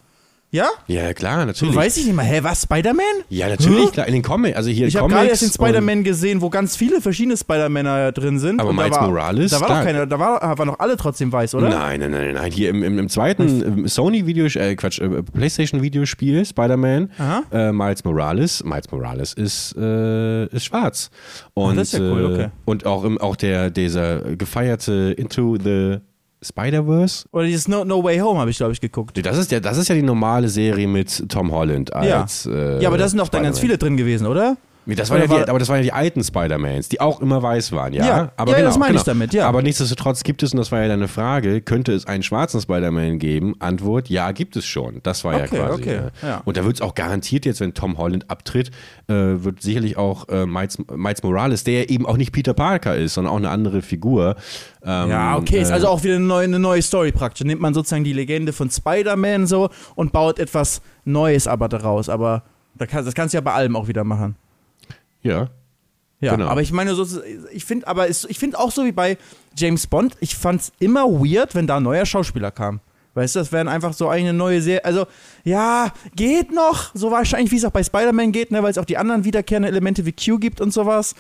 Ja? Ja, klar, natürlich. Weiß ich nicht mal. Hä, was? Spider-Man? Ja, natürlich, Hä? klar. In den Comics, also hier Ich habe gerade erst den Spider-Man gesehen, wo ganz viele verschiedene Spider-Männer drin sind. Aber Miles war, Morales, Da war klar. doch keiner, da war, waren doch alle trotzdem weiß, oder? Nein, nein, nein, nein. Hier im, im, im zweiten ähm, Sony-Video, äh, Quatsch, äh, PlayStation-Videospiel, Spider-Man, äh, Miles Morales. Miles Morales ist, äh, ist schwarz. Und, Ah, das ist ja cool, äh, okay. und auch, im, auch der, dieser gefeierte Into the Spider-Verse. Oder dieses No, no Way Home habe ich, glaube ich, geguckt. Das ist, ja, das ist ja die normale Serie mit Tom Holland als. Äh, ja, aber da sind doch dann ganz viele drin gewesen, oder? Das waren ja die, war- aber das waren ja die alten Spider-Mans, die auch immer weiß waren, ja. Ja, aber ja, genau, das meine genau. ich damit, ja. Aber nichtsdestotrotz gibt es, und das war ja deine Frage, könnte es einen schwarzen Spider-Man geben? Antwort, ja, gibt es schon. Das war ja Okay, quasi. okay, ja. ja. Und da wird es auch garantiert jetzt, wenn Tom Holland abtritt, äh, wird sicherlich auch äh, Miles, Miles Morales, der eben auch nicht Peter Parker ist, sondern auch eine andere Figur. Ähm, Ja, okay, ist äh, also auch wieder eine neue, eine neue Story praktisch. Nimmt man sozusagen die Legende von Spider-Man so und baut etwas Neues aber daraus. Aber das kannst du ja bei allem auch wieder machen. Ja. Ja, Genau. aber ich meine, so, ich finde aber es, ich finde auch so wie bei James Bond, ich fand's immer weird, wenn da ein neuer Schauspieler kam. Weißt du, das wären einfach so eine neue Serie. Also, ja, geht noch. So wahrscheinlich, wie es auch bei Spider-Man geht, ne, weil es auch die anderen wiederkehrenden Elemente wie Q gibt und sowas.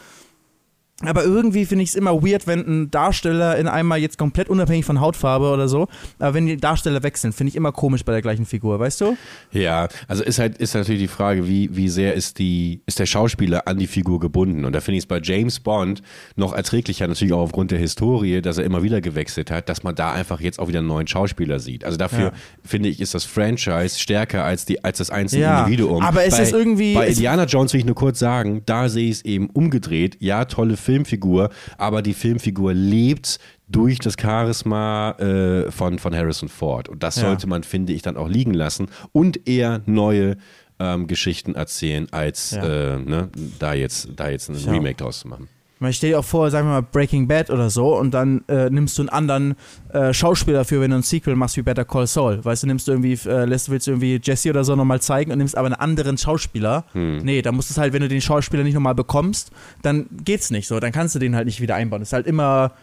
Aber irgendwie finde ich es immer weird, wenn ein Darsteller in einmal jetzt komplett unabhängig von Hautfarbe oder so, aber wenn die Darsteller wechseln, finde ich immer komisch bei der gleichen Figur, weißt du? Ja, also ist halt ist natürlich die Frage, wie, wie sehr ist die ist der Schauspieler an die Figur gebunden und da finde ich es bei James Bond noch erträglicher natürlich auch aufgrund der Historie, dass er immer wieder gewechselt hat, dass man da einfach jetzt auch wieder einen neuen Schauspieler sieht. Also dafür Ja. finde ich ist das Franchise stärker als die als das einzelne Ja, Individuum. aber es bei, ist irgendwie- bei Indiana Jones will ich nur kurz sagen, da sehe ich es eben umgedreht. Ja, tolle Filmfigur, aber die Filmfigur lebt durch das Charisma äh, von, von Harrison Ford. Und das Ja. sollte man, finde ich, dann auch liegen lassen und eher neue ähm, Geschichten erzählen, als Ja. äh, ne, da, jetzt, da jetzt ein Ja. Remake draus zu machen. Man stell dir auch vor, sagen wir mal Breaking Bad oder so und dann äh, nimmst du einen anderen äh, Schauspieler dafür, wenn du ein Sequel machst wie Better Call Saul. Weißt du, nimmst du irgendwie, äh, lässt, willst du irgendwie Jesse oder so nochmal zeigen und nimmst aber einen anderen Schauspieler. Hm. Nee, da musst du es halt, wenn du den Schauspieler nicht nochmal bekommst, dann geht's nicht so. Dann kannst du den halt nicht wieder einbauen. Das ist halt immer,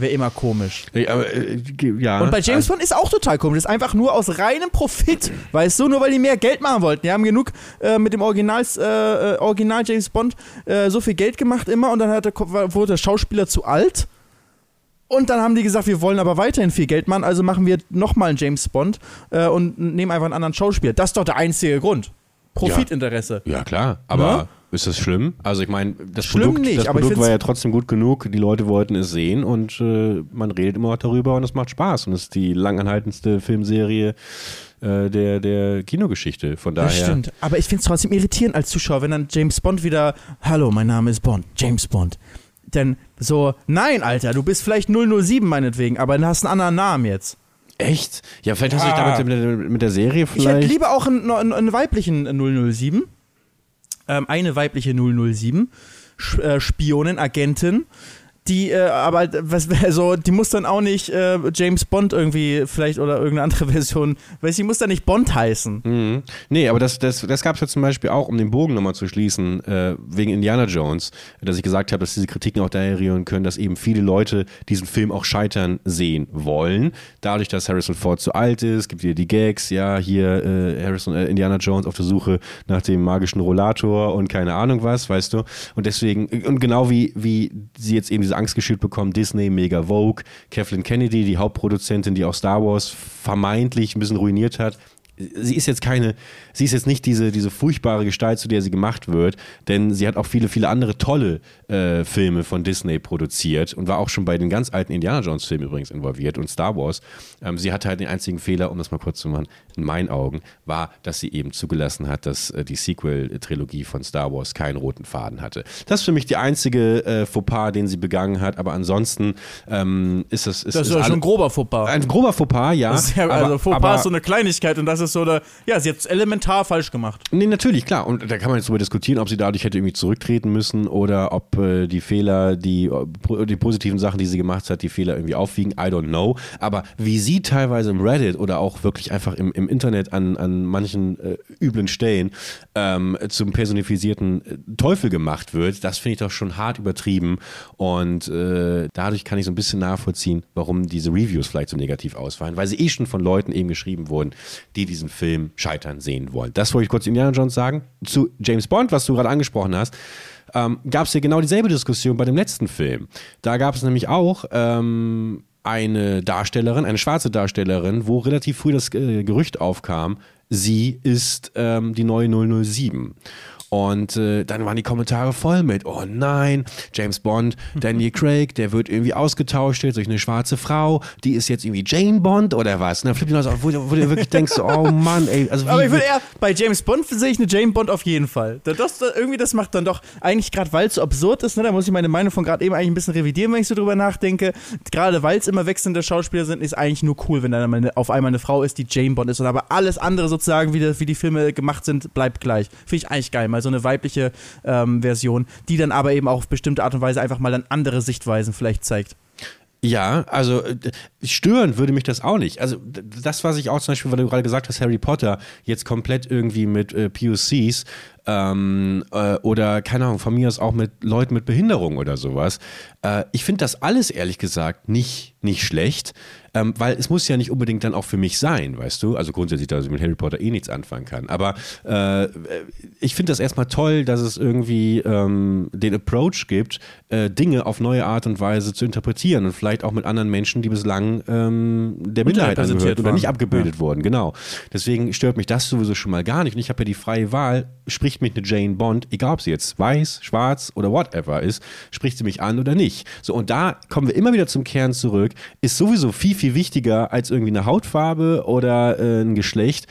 wäre immer komisch. Ja, aber, äh, ja, Und bei James Bond ist auch total komisch. Das ist einfach nur aus reinem Profit. Weißt du, nur weil die mehr Geld machen wollten. Die haben genug äh, mit dem Originals, äh, äh, Original James Bond äh, so viel Geld gemacht immer und dann der, wurde der Schauspieler zu alt. Und dann haben die gesagt, wir wollen aber weiterhin viel Geld machen, also machen wir nochmal einen James Bond äh, und nehmen einfach einen anderen Schauspieler. Das ist doch der einzige Grund. Profitinteresse. Ja, klar, aber Ja? Ist das schlimm? Also ich meine, das Schlimm Produkt, nicht, das Produkt war ja trotzdem gut genug, die Leute wollten es sehen und äh, man redet immer noch darüber und es macht Spaß und es ist die langanhaltendste Filmserie äh, der, der Kinogeschichte. Von daher. Das stimmt. Aber ich finde es trotzdem irritierend als Zuschauer, wenn dann James Bond wieder, hallo, mein Name ist Bond, James Bond. Denn so, nein, Alter, du bist vielleicht 007 meinetwegen, aber du hast einen anderen Namen jetzt. Echt? Ja, vielleicht hast du dich damit mit, der- mit der Serie Ich hätte vielleicht. lieber auch einen, einen, einen weiblichen 007. Ähm, eine weibliche 007. Sch- äh, Spionin, Agentin. Die, äh, aber was, also, die muss dann auch nicht äh, James Bond irgendwie vielleicht oder irgendeine andere <laughs> Version, weil sie muss dann nicht Bond heißen. Mhm. Nee, aber das, das, das gab es ja zum Beispiel auch, um den Bogen nochmal zu schließen, äh, wegen Indiana Jones, dass ich gesagt habe, dass diese Kritiken auch daher rühren können, dass eben viele Leute diesen Film auch scheitern sehen wollen. Dadurch, dass Harrison Ford zu alt ist, gibt wieder die Gags, ja, hier äh, Harrison, äh, Indiana Jones auf der Suche nach dem magischen Rollator und keine Ahnung was, weißt du. Und deswegen, und genau wie, wie sie jetzt eben diese Angst geschürt bekommen, Disney, mega Vogue, Kathleen Kennedy, die Hauptproduzentin, die auch Star Wars vermeintlich ein bisschen ruiniert hat, sie ist jetzt keine, sie ist jetzt nicht diese, diese furchtbare Gestalt, zu der sie gemacht wird, denn sie hat auch viele, viele andere tolle äh, Filme von Disney produziert und war auch schon bei den ganz alten Indiana Jones Filmen übrigens involviert und Star Wars. Ähm, sie hatte halt den einzigen Fehler, um das mal kurz zu machen, in meinen Augen, war, dass sie eben zugelassen hat, dass äh, die Sequel-Trilogie von Star Wars keinen roten Faden hatte. Das ist für mich die einzige äh, Fauxpas, den sie begangen hat, aber ansonsten ähm, ist das, ist, Das ist ist ja schon ein grober Fauxpas. ein grober Fauxpas, ja. Ja, aber- also Fauxpas aber- ist so eine Kleinigkeit und das ist so eine, ja, sie hat es elementar falsch gemacht. Nee, natürlich, klar. Und da kann man jetzt drüber diskutieren, ob sie dadurch hätte irgendwie zurücktreten müssen oder ob äh, die Fehler, die, äh, die positiven Sachen, die sie gemacht hat, die Fehler irgendwie aufwiegen. I don't know. Aber wie sie teilweise im Reddit oder auch wirklich einfach im, im Internet an, an manchen äh, üblen Stellen ähm, zum personifizierten äh, Teufel gemacht wird, das finde ich doch schon hart übertrieben. Und äh, dadurch kann ich so ein bisschen nachvollziehen, warum diese Reviews vielleicht so negativ ausfallen, weil sie eh schon von Leuten eben geschrieben wurden, die diesen Film scheitern sehen wollen. Das wollte ich kurz zu Indiana Jones sagen. Zu James Bond, was du gerade angesprochen hast, ähm, gab es hier genau dieselbe Diskussion bei dem letzten Film. Da gab es nämlich auch ähm, eine Darstellerin, eine schwarze Darstellerin, wo relativ früh das äh, Gerücht aufkam, sie ist ähm, die neue 007. Und äh, dann waren die Kommentare voll mit, oh nein, James Bond, Daniel <laughs> Craig, der wird irgendwie ausgetauscht jetzt durch eine schwarze Frau, die ist jetzt irgendwie Jane Bond oder was. Und dann flippt die aus, wo, wo du wirklich denkst, oh Mann, ey, also Aber ich würde eher, bei James Bond sehe ich eine Jane Bond auf jeden Fall. Das, das, irgendwie, das macht dann doch, eigentlich gerade weil es so absurd ist, ne, da muss ich meine Meinung von gerade eben eigentlich ein bisschen revidieren, wenn ich so drüber nachdenke. Gerade weil es immer wechselnde Schauspieler sind, ist eigentlich nur cool, wenn dann eine, auf einmal eine Frau ist, die Jane Bond ist. Und aber alles andere sozusagen, wie, das, wie die Filme gemacht sind, bleibt gleich. Finde ich eigentlich geil, mal so eine weibliche ähm, Version, die dann aber eben auch auf bestimmte Art und Weise einfach mal dann andere Sichtweisen vielleicht zeigt. Ja, also äh, stören würde mich das auch nicht. Also das, was ich auch zum Beispiel, weil du gerade gesagt hast, Harry Potter jetzt komplett irgendwie mit äh, POCs ähm, äh, oder keine Ahnung, von mir aus auch mit Leuten mit Behinderung oder sowas. Äh, ich finde das alles ehrlich gesagt nicht, nicht schlecht, ähm, weil es muss ja nicht unbedingt dann auch für mich sein, weißt du? Also grundsätzlich, dass ich mit Harry Potter eh nichts anfangen kann. Aber äh, ich finde das erstmal toll, dass es irgendwie ähm, den Approach gibt, äh, Dinge auf neue Art und Weise zu interpretieren und vielleicht auch mit anderen Menschen, die bislang ähm, der Minderheit angehört oder nicht abgebildet wurden. Genau. Deswegen stört mich das sowieso schon mal gar nicht. Und ich habe ja die freie Wahl, spricht mich eine Jane Bond, egal ob sie jetzt weiß, schwarz oder whatever ist, spricht sie mich an oder nicht. So, und da kommen wir immer wieder zum Kern zurück, ist sowieso viel, viel wichtiger als irgendwie eine Hautfarbe oder äh, ein Geschlecht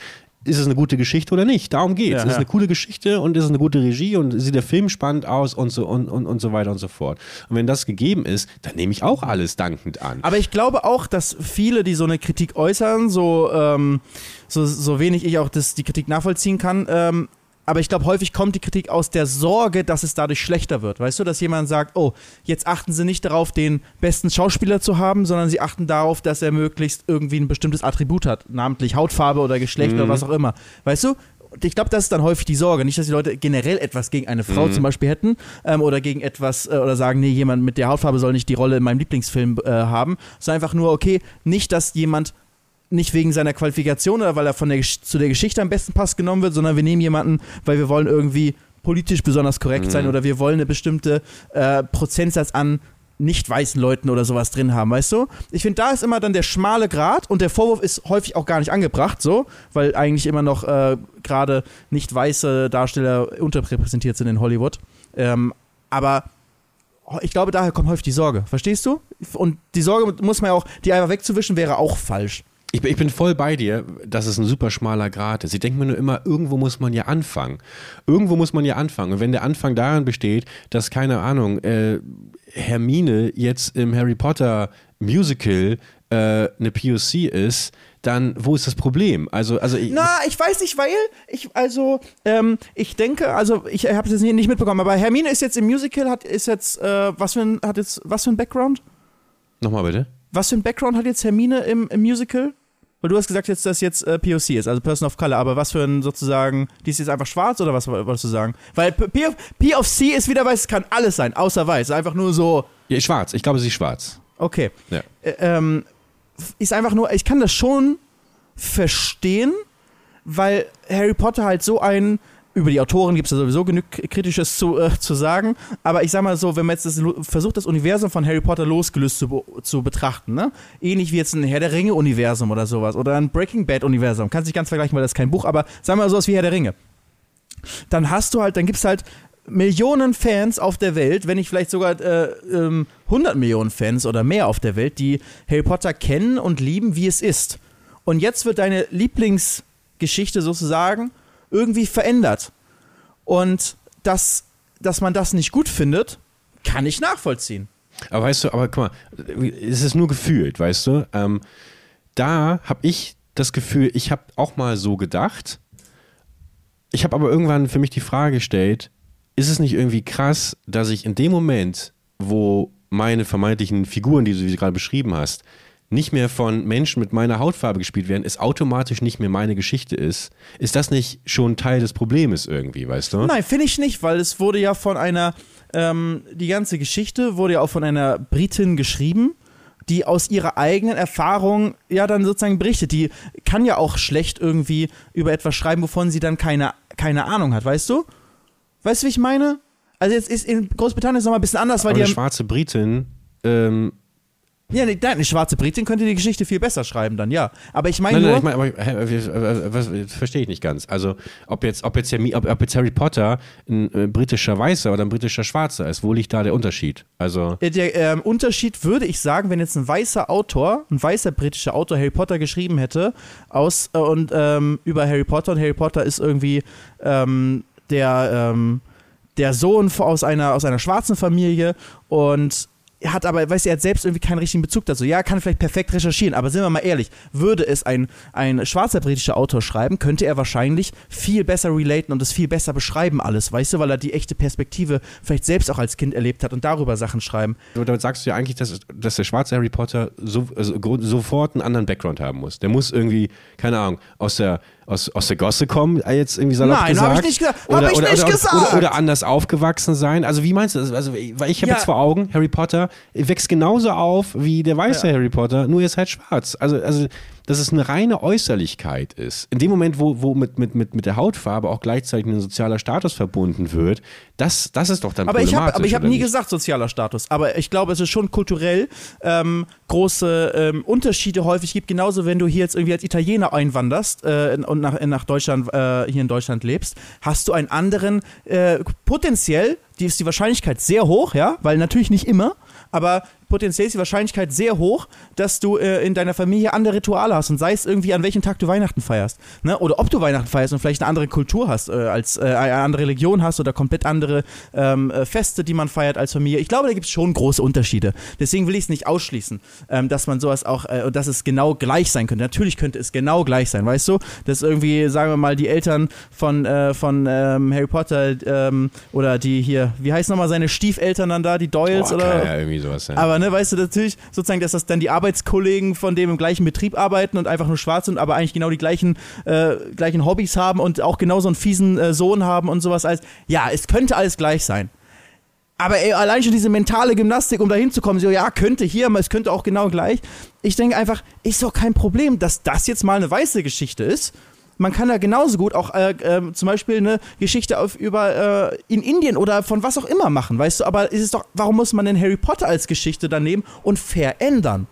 ist es eine gute Geschichte oder nicht? Darum geht's. Ja, ist es eine coole Geschichte und ist es eine gute Regie und sieht der Film spannend aus und so und, und, und so weiter und so fort. Und wenn das gegeben ist, dann nehme ich auch alles dankend an. Aber ich glaube auch, dass viele, die so eine Kritik äußern, so, ähm, so, so wenig ich auch das, die Kritik nachvollziehen kann, ähm, aber ich glaube, häufig kommt die Kritik aus der Sorge, dass es dadurch schlechter wird. Weißt du, dass jemand sagt, oh, jetzt achten sie nicht darauf, den besten Schauspieler zu haben, sondern sie achten darauf, dass er möglichst irgendwie ein bestimmtes Attribut hat, namentlich Hautfarbe oder Geschlecht Mhm. oder was auch immer. Weißt du? Und ich glaube, das ist dann häufig die Sorge. Nicht, dass die Leute generell etwas gegen eine Frau Mhm. zum Beispiel hätten ähm, oder gegen etwas äh, oder sagen, nee, jemand mit der Hautfarbe soll nicht die Rolle in meinem Lieblingsfilm äh, haben, sondern einfach nur, okay, nicht, dass jemand nicht wegen seiner Qualifikation oder weil er von der, zu der Geschichte am besten passt genommen wird, sondern wir nehmen jemanden, weil wir wollen irgendwie politisch besonders korrekt Mhm. sein oder wir wollen eine bestimmte äh, Prozentsatz an nicht weißen Leuten oder sowas drin haben, weißt du? Ich finde, da ist immer dann der schmale Grat und der Vorwurf ist häufig auch gar nicht angebracht, so, weil eigentlich immer noch äh, gerade nicht weiße Darsteller unterrepräsentiert sind in Hollywood. Ähm, aber ich glaube, daher kommt häufig die Sorge, verstehst du? Und die Sorge muss man ja auch, die einfach wegzuwischen, wäre auch falsch. Ich, bin- ich bin voll bei dir, dass es ein super schmaler Grat ist. Ich denke mir nur immer, irgendwo muss man ja anfangen. Irgendwo muss man ja anfangen. Und wenn der Anfang darin besteht, dass, keine Ahnung, äh, Hermine jetzt im Harry Potter Musical äh, eine POC ist, dann wo ist das Problem? Also, also ich, Na, ich weiß nicht, weil ich, also, ähm, ich denke, also ich habe es jetzt nicht mitbekommen, aber Hermine ist jetzt im Musical, hat ist jetzt, äh, was für ein, hat jetzt, was für ein Background? nochmal bitte. Was für ein Background hat jetzt Hermine im, im Musical? Weil du hast gesagt, jetzt, dass jetzt äh, POC ist, also Person of Color, aber was für ein sozusagen, die ist jetzt einfach schwarz oder was wolltest du sagen? Weil POC ist wieder weiß, es kann alles sein, außer weiß. Einfach nur so, Ja, schwarz, ich glaube, sie ist schwarz. okay. Ja. Äh, ähm, ist einfach nur, ich kann das schon verstehen, weil Harry Potter halt so ein, über die Autoren gibt es ja sowieso genug Kritisches zu, äh, zu sagen, aber ich sag mal so, wenn man jetzt das, versucht, das Universum von Harry Potter losgelöst zu, zu betrachten, ne? ähnlich wie jetzt ein Herr der Ringe-Universum oder sowas oder ein Breaking Bad-Universum, kannst nicht ganz vergleichen, weil das ist kein Buch, aber sagen wir mal sowas wie Herr der Ringe. Dann hast du halt, dann gibt's halt Millionen Fans auf der Welt, wenn nicht vielleicht sogar äh, ähm, 100 Millionen Fans oder mehr auf der Welt, die Harry Potter kennen und lieben, wie es ist. Und jetzt wird deine Lieblingsgeschichte sozusagen irgendwie verändert. Und dass, dass man das nicht gut findet, kann ich nachvollziehen. Aber weißt du, aber guck mal, es ist nur gefühlt, weißt du? Ähm, da habe ich das Gefühl, ich habe auch mal so gedacht. Ich habe aber irgendwann für mich die Frage gestellt, ist es nicht irgendwie krass, dass ich in dem Moment, wo meine vermeintlichen Figuren, die du gerade beschrieben hast, nicht mehr von Menschen mit meiner Hautfarbe gespielt werden, es automatisch nicht mehr meine Geschichte ist, ist das nicht schon Teil des Problems irgendwie, weißt du? Nein, finde ich nicht, weil es wurde ja von einer, ähm, die ganze Geschichte wurde ja auch von einer Britin geschrieben, die aus ihrer eigenen Erfahrung ja dann sozusagen berichtet. Die kann ja auch schlecht irgendwie über etwas schreiben, wovon sie dann keine, keine Ahnung hat, weißt du? Weißt du, wie ich meine? Also jetzt ist in Großbritannien ist es nochmal ein bisschen anders, weil aber die eine schwarze Britin, ähm, ja, nee, nein, eine schwarze Britin könnte die Geschichte viel besser schreiben dann, ja. Aber ich meine Nein, nur, nein, ich meine, aber hä, was, was, was verstehe ich nicht ganz. Also, ob jetzt, ob jetzt, ob, ob jetzt Harry Potter ein äh, britischer Weißer oder ein britischer Schwarzer ist, wo liegt da der Unterschied? Also, Äh, Der ähm, Unterschied würde ich sagen, wenn jetzt ein weißer Autor, ein weißer britischer Autor Harry Potter geschrieben hätte aus äh, und ähm, über Harry Potter und Harry Potter ist irgendwie ähm, der ähm, der Sohn aus einer aus einer schwarzen Familie und hat aber, weißt du, er hat selbst irgendwie keinen richtigen Bezug dazu. Ja, er kann vielleicht perfekt recherchieren, aber sind wir mal ehrlich, würde es ein, ein schwarzer britischer Autor schreiben, könnte er wahrscheinlich viel besser relaten und es viel besser beschreiben alles, weißt du, weil er die echte Perspektive vielleicht selbst auch als Kind erlebt hat und darüber Sachen schreiben. damit sagst du ja eigentlich, dass, dass der schwarze Harry Potter so, also sofort einen anderen Background haben muss. Der muss irgendwie, keine Ahnung, aus der, aus, aus der Gosse kommen, äh, jetzt irgendwie salopp Nein, gesagt. hab ich nicht. Hab Oder, ich oder, nicht oder, gesagt. Oder, anders aufgewachsen sein. Also, wie meinst du das? Also, weil ich habe Ja. jetzt vor Augen, Harry Potter wächst genauso auf wie der weiße Ja. Harry Potter, nur er ist halt schwarz. Also, also dass es eine reine Äußerlichkeit ist. In dem Moment, wo, wo mit, mit, mit, mit der Hautfarbe auch gleichzeitig ein sozialer Status verbunden wird, das, das ist doch dann Aber ich habe problematisch. aber ich hab oder nie nicht? gesagt sozialer Status. Aber ich glaube, es ist schon kulturell ähm, große ähm, Unterschiede häufig gibt. Genauso, wenn du hier jetzt irgendwie als Italiener einwanderst äh, und nach, nach Deutschland, äh, hier in Deutschland lebst, hast du einen anderen, äh, potenziell die ist die Wahrscheinlichkeit sehr hoch, ja, weil natürlich nicht immer, aber potenziell ist die Wahrscheinlichkeit sehr hoch, dass du äh, in deiner Familie andere Rituale hast und sei es irgendwie, an welchem Tag du Weihnachten feierst. Ne? Oder ob du Weihnachten feierst und vielleicht eine andere Kultur hast, äh, als äh, eine andere Religion hast oder komplett andere ähm, äh, Feste, die man feiert als Familie. Ich glaube, da gibt es schon große Unterschiede. Deswegen will ich es nicht ausschließen, ähm, dass man sowas auch, äh, dass es genau gleich sein könnte. Natürlich könnte es genau gleich sein, weißt du? Dass irgendwie, sagen wir mal, die Eltern von, äh, von ähm, Harry Potter ähm, oder die hier, wie heißt nochmal seine Stiefeltern dann da, die Doyles Boah, oder? Ja, irgendwie sowas, ja. Aber ne, weißt du natürlich sozusagen, dass das dann die Arbeitskollegen von dem im gleichen Betrieb arbeiten und einfach nur schwarz sind, aber eigentlich genau die gleichen, äh, gleichen Hobbys haben und auch genauso einen fiesen äh, Sohn haben und sowas als. Ja, es könnte alles gleich sein. Aber ey, allein schon diese mentale Gymnastik, um da hinzukommen, so, ja, könnte hier, aber es könnte auch genau gleich. Ich denke einfach, ist doch kein Problem, dass das jetzt mal eine weiße Geschichte ist. Man kann da genauso gut auch äh, äh, zum Beispiel eine Geschichte auf, über äh, in Indien oder von was auch immer machen, weißt du? Aber ist es doch, warum muss man denn Harry Potter als Geschichte dann nehmen und verändern?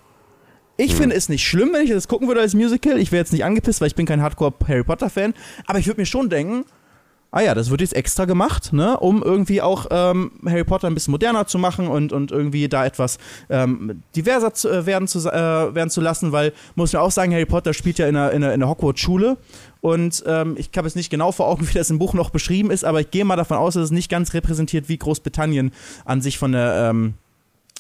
Ich Hm. finde es nicht schlimm, wenn ich das gucken würde als Musical. Ich wäre jetzt nicht angepisst, weil ich bin kein Hardcore Harry Potter Fan. Aber ich würde mir schon denken, ah ja, das wird jetzt extra gemacht, ne, um irgendwie auch ähm, Harry Potter ein bisschen moderner zu machen und, und irgendwie da etwas ähm, diverser zu, äh, werden, zu, äh, werden zu lassen, weil, muss man auch sagen, Harry Potter spielt ja in einer, in einer, in einer Hogwarts-Schule und ähm, ich habe es nicht genau vor Augen, <laughs> wie das im Buch noch beschrieben ist, aber ich gehe mal davon aus, dass es nicht ganz repräsentiert, wie Großbritannien an sich von der ähm,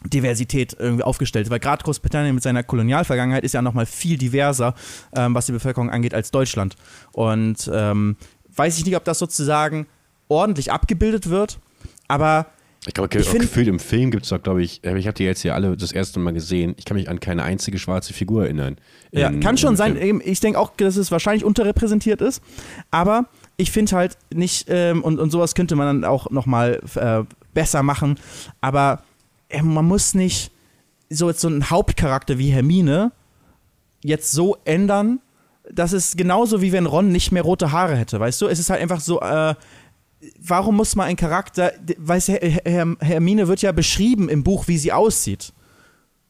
Diversität irgendwie aufgestellt. Weil gerade Großbritannien mit seiner Kolonialvergangenheit ist ja nochmal viel diverser, ähm, was die Bevölkerung angeht, als Deutschland. Und ähm, weiß ich nicht, ob das sozusagen ordentlich abgebildet wird, aber Ich glaube, Ich gefühlt im Film gibt es doch, glaube ich, ich habe die jetzt hier alle das erste Mal gesehen. Ich kann mich an keine einzige schwarze Figur erinnern. Ja, in- kann schon sein. Film. Ich denke auch, dass es wahrscheinlich unterrepräsentiert ist. Aber ich finde halt nicht, ähm, und, und sowas könnte man dann auch nochmal äh, besser machen. Aber äh, man muss nicht so jetzt so einen Hauptcharakter wie Hermine jetzt so ändern, dass es genauso wie wenn Ron nicht mehr rote Haare hätte, weißt du? Es ist halt einfach so, äh, warum muss man ein Charakter, weißt Her Hermine wird ja beschrieben im Buch, wie sie aussieht.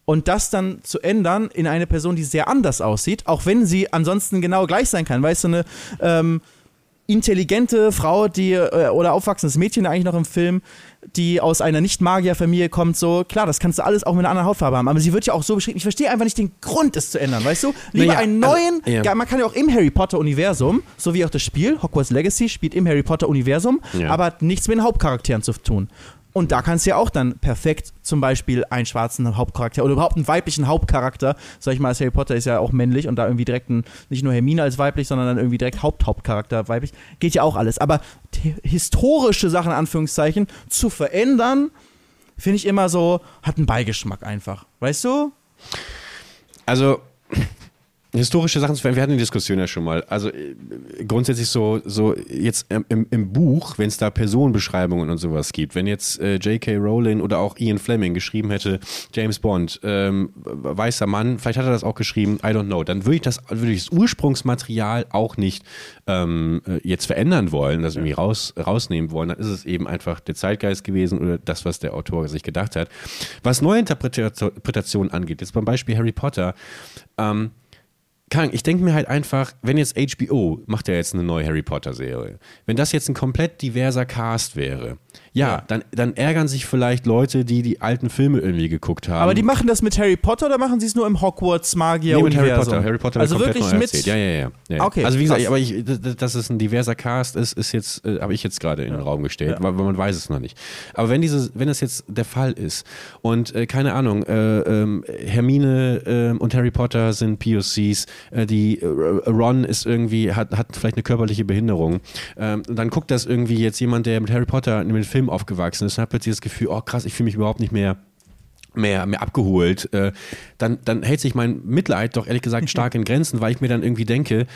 Und das dann zu ändern in eine Person, die sehr anders aussieht, auch wenn sie ansonsten genau gleich sein kann. Weißt du, eine ähm, intelligente Frau, die äh, oder aufwachsendes Mädchen eigentlich noch im Film, die aus einer Nicht-Magier-Familie kommt, so, klar, das kannst du alles auch mit einer anderen Hautfarbe haben, aber sie wird ja auch so beschrieben. Ich verstehe einfach nicht den Grund, es zu ändern, weißt du? Lieber Naja, einen also, neuen, ja. ja, man kann ja auch im Harry Potter-Universum, so wie auch das Spiel, Hogwarts Legacy, spielt im Harry Potter-Universum, Ja. aber hat nichts mit den Hauptcharakteren zu tun. Und da kannst du ja auch dann perfekt zum Beispiel einen schwarzen Hauptcharakter oder überhaupt einen weiblichen Hauptcharakter, sag ich mal, als Harry Potter ist ja auch männlich und da irgendwie direkt ein, nicht nur Hermine als weiblich, sondern dann irgendwie direkt Haupthauptcharakter weiblich, geht ja auch alles. Aber historische Sachen, in Anführungszeichen, zu verändern, finde ich immer so, hat einen Beigeschmack einfach. Weißt du? Also, historische Sachen, wir hatten die Diskussion ja schon mal. Also äh, grundsätzlich so, so jetzt im, im Buch, wenn es da Personenbeschreibungen und sowas gibt, wenn jetzt äh, J.K. Rowling oder auch Ian Fleming geschrieben hätte, James Bond, ähm, weißer Mann, vielleicht hat er das auch geschrieben, I don't know, dann würde ich das, ich das Ursprungsmaterial auch nicht ähm, äh, jetzt verändern wollen, das irgendwie raus, rausnehmen wollen, dann ist es eben einfach der Zeitgeist gewesen oder das, was der Autor sich gedacht hat. Was Neuinterpretationen angeht, jetzt beim Beispiel Harry Potter, ähm, Kang, ich denke mir halt einfach, wenn jetzt HBO macht ja jetzt eine neue Harry Potter Serie, wenn das jetzt ein komplett diverser Cast wäre, ja, Ja. Dann, dann ärgern sich vielleicht Leute, die die alten Filme irgendwie geguckt haben. Aber die machen das mit Harry Potter oder machen sie es nur im Hogwarts Magier Nee, mit Harry? Potter. Harry Potter also wirklich neu mit erzählt. Ja, ja, ja. ja. Okay, Also wie gesagt, krass. aber ich, dass es ein diverser Cast ist, ist jetzt, äh, habe ich jetzt gerade in den Raum gestellt, weil, weil man weiß es noch nicht. Aber wenn dieses, wenn das jetzt der Fall ist und äh, keine Ahnung, äh, ähm, Hermine ähm, und Harry Potter sind POCs, äh, die äh, Ron ist irgendwie hat hat vielleicht eine körperliche Behinderung, ähm, dann guckt das irgendwie jetzt jemand, der mit Harry Potter in dem Film aufgewachsen ist, und hat plötzlich das Gefühl, oh krass, ich fühle mich überhaupt nicht mehr mehr, mehr abgeholt, äh, dann, dann hält sich mein Mitleid doch ehrlich gesagt stark in Grenzen, weil ich mir dann irgendwie denke,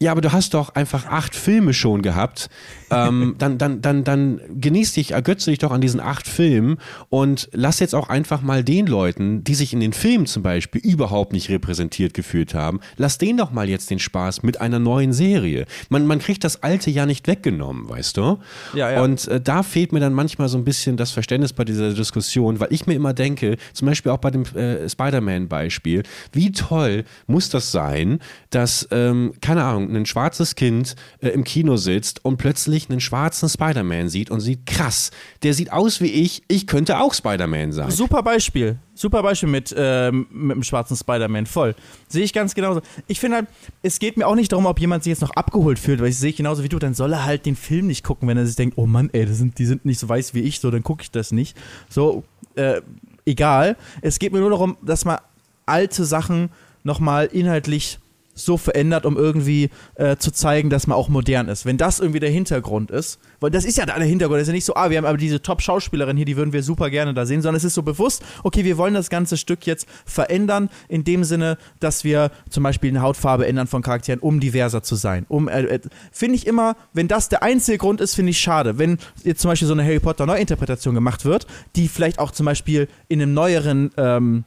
ja, aber du hast doch einfach acht Filme schon gehabt. Ähm, <laughs> dann, dann, dann, dann genieß dich, ergötze dich doch an diesen acht Filmen und lass jetzt auch einfach mal den Leuten, die sich in den Filmen zum Beispiel überhaupt nicht repräsentiert gefühlt haben, lass denen doch mal jetzt den Spaß mit einer neuen Serie. Man, man kriegt das Alte ja nicht weggenommen, weißt du? Ja, ja. Und äh, da fehlt mir dann manchmal so ein bisschen das Verständnis bei dieser Diskussion, weil ich mir immer denke, zum Beispiel auch bei dem äh, Spider-Man-Beispiel, wie toll muss das sein, dass, ähm, keine Ahnung, ein, ein schwarzes Kind äh, im Kino sitzt und plötzlich einen schwarzen Spider-Man sieht und sieht, krass, der sieht aus wie ich, ich könnte auch Spider-Man sein. Super Beispiel. Super Beispiel mit, ähm, mit dem schwarzen Spider-Man. Voll. Sehe ich ganz genauso. Ich finde halt, es geht mir auch nicht darum, ob jemand sich jetzt noch abgeholt fühlt, weil ich sehe genauso wie du, dann soll er halt den Film nicht gucken, wenn er sich denkt, oh Mann, ey, sind, die sind nicht so weiß wie ich, so, dann gucke ich das nicht. So, äh, egal. Es geht mir nur darum, dass man alte Sachen nochmal inhaltlich so verändert, um irgendwie äh, zu zeigen, dass man auch modern ist. Wenn das irgendwie der Hintergrund ist, weil das ist ja der Hintergrund, das ist ja nicht so, ah, wir haben aber diese Top-Schauspielerin hier, die würden wir super gerne da sehen, sondern es ist so bewusst, okay, wir wollen das ganze Stück jetzt verändern, in dem Sinne, dass wir zum Beispiel eine Hautfarbe ändern von Charakteren, um diverser zu sein. Um, äh, äh, finde ich immer, wenn das der einzige Grund ist, finde ich schade. Wenn jetzt zum Beispiel so eine Harry Potter Neuinterpretation gemacht wird, die vielleicht auch zum Beispiel in einem neueren ähm,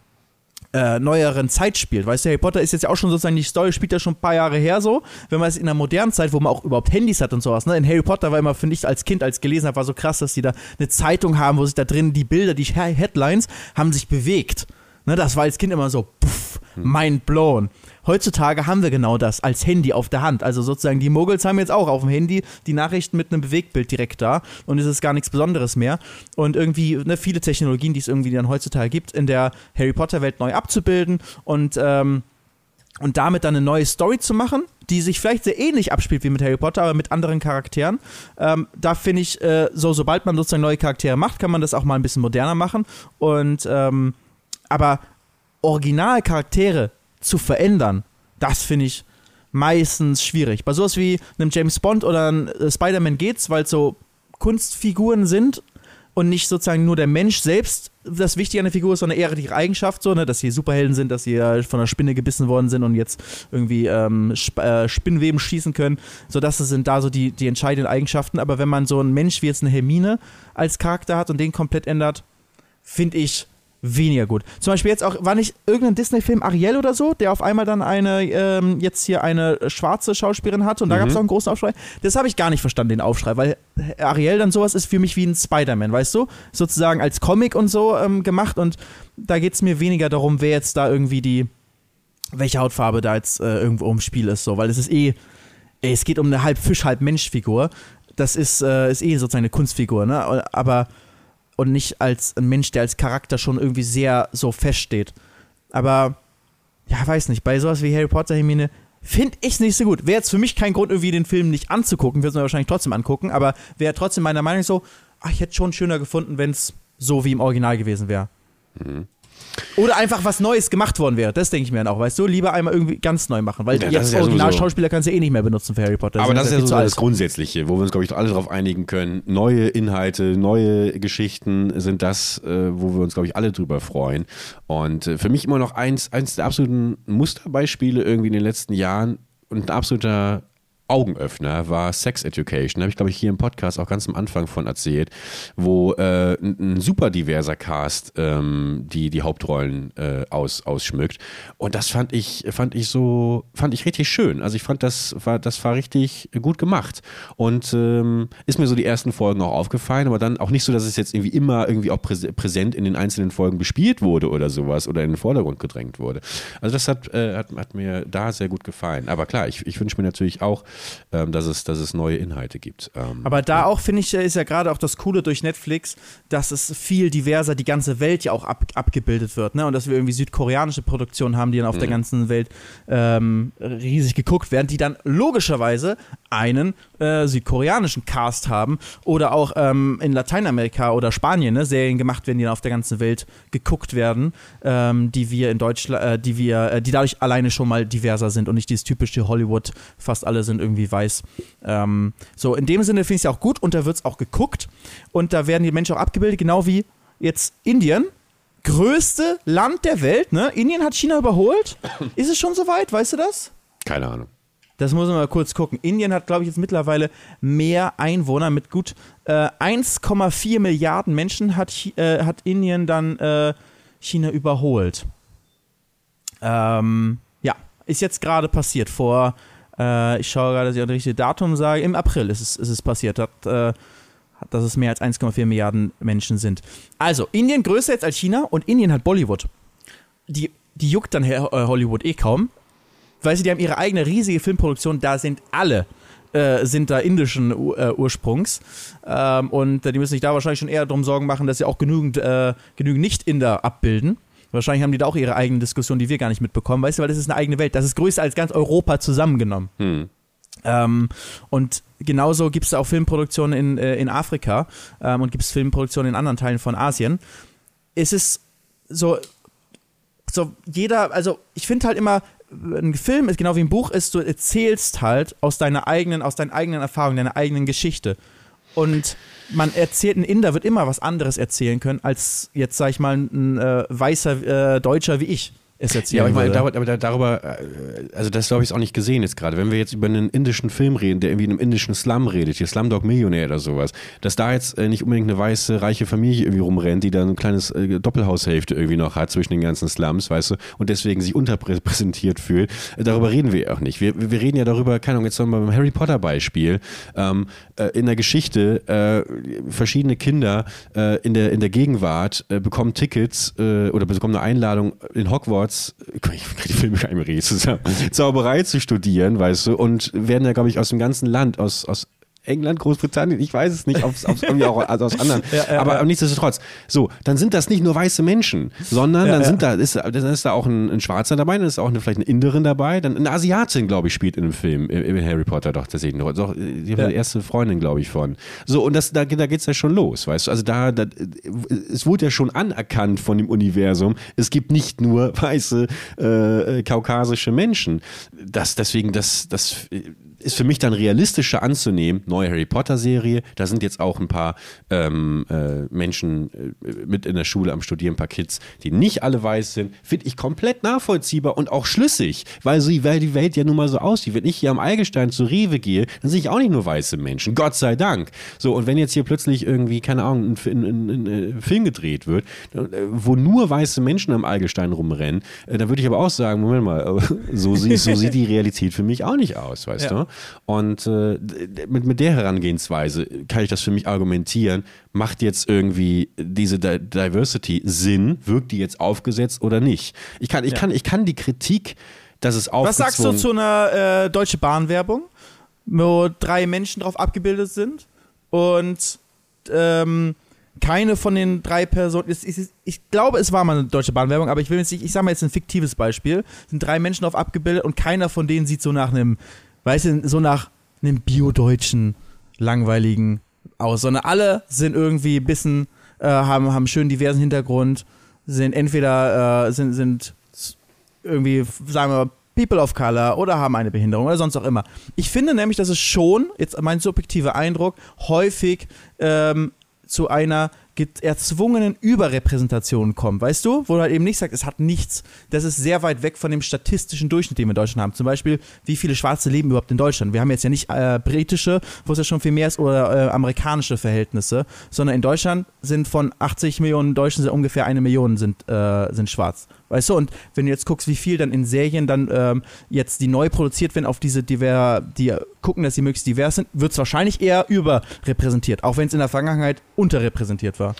äh, neueren Zeit spielt. Weißt du, Harry Potter ist jetzt ja auch schon sozusagen, die Story spielt ja schon ein paar Jahre her so. Wenn man es in der modernen Zeit, wo man auch überhaupt Handys hat und sowas, ne? In Harry Potter war immer, finde ich, als Kind, als gelesen habe, war so krass, dass die da eine Zeitung haben, wo sich da drin die Bilder, die Headlines, haben sich bewegt. Ne, das war als Kind immer so, puff, hm. mind blown. Heutzutage haben wir genau das als Handy auf der Hand. Also sozusagen die Muggels haben jetzt auch auf dem Handy die Nachrichten mit einem Bewegtbild direkt da und es ist gar nichts Besonderes mehr. Und irgendwie ne, viele Technologien, die es irgendwie dann heutzutage gibt, in der Harry Potter Welt neu abzubilden und ähm, und damit dann eine neue Story zu machen, die sich vielleicht sehr ähnlich abspielt wie mit Harry Potter, aber mit anderen Charakteren. Ähm, da finde ich, äh, so sobald man sozusagen neue Charaktere macht, kann man das auch mal ein bisschen moderner machen. Und ähm, aber Originalcharaktere zu verändern, das finde ich meistens schwierig. Bei sowas wie einem James Bond oder einem äh, Spider-Man geht's, weil es so Kunstfiguren sind und nicht sozusagen nur der Mensch selbst das Wichtige an der Figur ist, sondern eher die Eigenschaft, so, ne, dass sie Superhelden sind, dass sie äh, von einer Spinne gebissen worden sind und jetzt irgendwie ähm, Sp äh, Spinnweben schießen können. So, das sind da so die, die entscheidenden Eigenschaften. Aber wenn man so einen Mensch wie jetzt eine Hermine als Charakter hat und den komplett ändert, finde ich, weniger gut. Zum Beispiel jetzt auch, war nicht irgendein Disney-Film Ariel oder so, der auf einmal dann eine, ähm, jetzt hier eine schwarze Schauspielerin hatte und da mhm. gab es auch einen großen Aufschrei. Das habe ich gar nicht verstanden, den Aufschrei, weil Ariel dann sowas ist für mich wie ein Spider-Man, weißt du? Sozusagen als Comic und so ähm, gemacht und da geht es mir weniger darum, wer jetzt da irgendwie die, welche Hautfarbe da jetzt äh, irgendwo im Spiel ist, so, weil es ist eh, ey, es geht um eine halb Fisch, halb Mensch-Figur. Das ist, äh, ist eh sozusagen eine Kunstfigur, ne? Aber und nicht als ein Mensch, der als Charakter schon irgendwie sehr so feststeht. Aber, ja, weiß nicht, bei sowas wie Harry Potter, Hermine, finde ich nicht so gut. Wäre jetzt für mich kein Grund, irgendwie den Film nicht anzugucken, würde es mir wahrscheinlich trotzdem angucken, aber wäre trotzdem meiner Meinung so, ach, ich hätte schon schöner gefunden, wenn es so wie im Original gewesen wäre. Mhm. Oder einfach was Neues gemacht worden wäre. Das denke ich mir dann auch, weißt du? Lieber einmal irgendwie ganz neu machen, weil ja, jetzt ja Originalschauspieler kannst du eh nicht mehr benutzen für Harry Potter. Das Aber das ist ja so das Grundsätzliche, wo wir uns, glaube ich, alle darauf einigen können. Neue Inhalte, neue Geschichten sind das, äh, wo wir uns, glaube ich, alle drüber freuen. Und äh, für mich immer noch eins, eins der absoluten Musterbeispiele irgendwie in den letzten Jahren und ein absoluter Augenöffner war Sex Education. Habe ich, glaube ich, hier im Podcast auch ganz am Anfang von erzählt, wo äh, ein, ein, super diverser Cast ähm, die, die Hauptrollen äh, aus, ausschmückt. Und das fand ich, fand ich so, fand ich richtig schön. Also ich fand, das war, das war richtig gut gemacht. Und ähm, ist mir so die ersten Folgen auch aufgefallen, aber dann auch nicht so, dass es jetzt irgendwie immer irgendwie auch präsent in den einzelnen Folgen bespielt wurde oder sowas oder in den Vordergrund gedrängt wurde. Also das hat, äh, hat, hat mir da sehr gut gefallen. Aber klar, ich, ich wünsche mir natürlich auch, ähm, dass, es, dass es neue Inhalte gibt. Ähm, Aber da ja. auch, finde ich, ist ja gerade auch das Coole durch Netflix, dass es viel diverser die ganze Welt ja auch ab, abgebildet wird. Ne? Und dass wir irgendwie südkoreanische Produktionen haben, die dann auf mhm. der ganzen Welt ähm, riesig geguckt werden, die dann logischerweise einen äh, südkoreanischen Cast haben oder auch ähm, in Lateinamerika oder Spanien ne, Serien gemacht werden, die dann auf der ganzen Welt geguckt werden, ähm, die wir in Deutschland, äh, die wir, äh, die dadurch alleine schon mal diverser sind und nicht dieses typische Hollywood, fast alle sind irgendwie weiß. Ähm, so, in dem Sinne finde ich es ja auch gut und da wird es auch geguckt und da werden die Menschen auch abgebildet, genau wie jetzt Indien. Größte Land der Welt, ne? Indien hat China überholt. Ist es schon soweit? Weißt du das? Keine Ahnung. Das muss man mal kurz gucken. Indien hat, glaube ich, jetzt mittlerweile mehr Einwohner mit gut äh, 1,4 Milliarden Menschen hat, äh, hat Indien dann äh, China überholt. Ähm, ja, ist jetzt gerade passiert. Vor, äh, ich schaue gerade, dass ich das richtige Datum sage, im April ist es, ist es passiert. Hat, äh, dass es mehr als 1,4 Milliarden Menschen sind. Also, Indien größer jetzt als China und Indien hat Bollywood. Die, die juckt dann Hollywood eh kaum weißt du, die haben ihre eigene riesige Filmproduktion, da sind alle äh, sind da indischen äh, Ursprungs. Ähm, und die müssen sich da wahrscheinlich schon eher darum Sorgen machen, dass sie auch genügend, äh, genügend Nicht-Inder abbilden. Wahrscheinlich haben die da auch ihre eigenen Diskussionen, die wir gar nicht mitbekommen, weißt du, weil das ist eine eigene Welt. Das ist größer als ganz Europa zusammengenommen. Hm. Ähm, und genauso gibt es auch Filmproduktionen in, äh, in Afrika ähm, und gibt es Filmproduktionen in anderen Teilen von Asien. Es ist so, so jeder, also ich finde halt immer, ein Film ist genau wie ein Buch ist, du erzählst halt aus deiner eigenen, aus deinen eigenen Erfahrungen, deiner eigenen Geschichte. Und man erzählt, ein Inder wird immer was anderes erzählen können, als jetzt, sag ich mal, ein äh, weißer äh, Deutscher wie ich es erzählen Ja, aber, ich meine, darüber, aber darüber, äh, also das glaube ich auch nicht gesehen jetzt gerade. Wenn wir jetzt über einen indischen Film reden, der irgendwie in einem indischen Slum redet, hier Slumdog Millionär oder sowas, dass da jetzt äh, nicht unbedingt eine weiße, reiche Familie irgendwie rumrennt, die da ein kleines äh, Doppelhaushälfte irgendwie noch hat zwischen den ganzen Slums, weißt du, und deswegen sich unterrepräsentiert fühlt, äh, darüber reden wir auch nicht. Wir, wir reden ja darüber, keine Ahnung, jetzt nochmal beim Harry Potter Beispiel, ähm, äh, in der Geschichte, äh, verschiedene Kinder in, der, in der Gegenwart bekommen Tickets oder bekommen eine Einladung in Hogwarts Hogwarts, ich die Filme gar nicht mehr zusammen, Zauberei zu studieren, weißt du, und werden ja, glaube ich, aus dem ganzen Land, aus, aus England, Großbritannien, ich weiß es nicht, ob es irgendwie auch also aus anderen, <laughs> ja, ja, aber ja. nichtsdestotrotz. So, dann sind das nicht nur weiße Menschen, sondern dann sind da ist, dann ist da auch ein, ein, Schwarzer dabei, dann ist auch eine, vielleicht eine Inderin dabei, dann eine Asiatin, glaube ich, spielt in dem Film, in Harry Potter doch tatsächlich noch, doch, die ja. erste Freundin, glaube ich, von. So, und das, da, da geht es ja schon los, weißt du, also da, da, es wurde ja schon anerkannt von dem Universum, es gibt nicht nur <laughs> weiße, äh, kaukasische Menschen. Das, deswegen, das, das, ist für mich dann realistischer anzunehmen. Neue Harry Potter-Serie, da sind jetzt auch ein paar ähm, äh, Menschen äh, mit in der Schule am Studieren, ein paar Kids, die nicht alle weiß sind, finde ich komplett nachvollziehbar und auch schlüssig, weil, sie, weil die Welt ja nun mal so aussieht. Wenn ich hier am Eigelstein zu Rewe gehe, dann sehe ich auch nicht nur weiße Menschen, Gott sei Dank. So, und wenn jetzt hier plötzlich irgendwie, keine Ahnung, ein, ein, ein, ein äh, Film gedreht wird, äh, wo nur weiße Menschen am Eigelstein rumrennen, äh, dann würde ich aber auch sagen, Moment mal, so, so sieht die <laughs> Realität für mich auch nicht aus, weißt ja. du? Und äh, mit, mit der Herangehensweise kann ich das für mich argumentieren. Macht jetzt irgendwie diese Di Diversity Sinn? Wirkt die jetzt aufgesetzt oder nicht? Ich kann, ich ja. kann, ich kann die Kritik, dass es aufgezwungen... Was sagst du zu einer äh, Deutsche Bahn-Werbung, wo drei Menschen drauf abgebildet sind und ähm, keine von den drei Personen, ich, ich, ich, glaube, es war mal eine Deutsche Bahn-Werbung, aber ich will jetzt nicht, ich sage mal jetzt ein fiktives Beispiel, sind drei Menschen drauf abgebildet und keiner von denen sieht so nach einem weißt du, so nach einem biodeutschen, langweiligen aus, sondern alle sind irgendwie ein bisschen, äh, haben, haben schön diversen Hintergrund, sind entweder, äh, sind, sind irgendwie, sagen wir, People of Color oder haben eine Behinderung oder sonst auch immer. Ich finde nämlich, dass es schon, jetzt mein subjektiver Eindruck, häufig ähm, zu einer erzwungenen Überrepräsentation kommt, weißt du? Wo du halt eben nicht sagst, es hat nichts. Das ist sehr weit weg von dem statistischen Durchschnitt, den wir in Deutschland haben. Zum Beispiel, wie viele Schwarze leben überhaupt in Deutschland? Wir haben jetzt ja nicht äh, britische, wo es ja schon viel mehr ist, oder äh, amerikanische Verhältnisse, sondern in Deutschland sind von 80 Millionen Deutschen ungefähr eine Million sind, äh, sind schwarz. Weißt du, und wenn du jetzt guckst, wie viel dann in Serien dann ähm, jetzt die neu produziert werden, auf diese diver, die gucken, dass sie möglichst divers sind, wird es wahrscheinlich eher überrepräsentiert, auch wenn es in der Vergangenheit unterrepräsentiert war.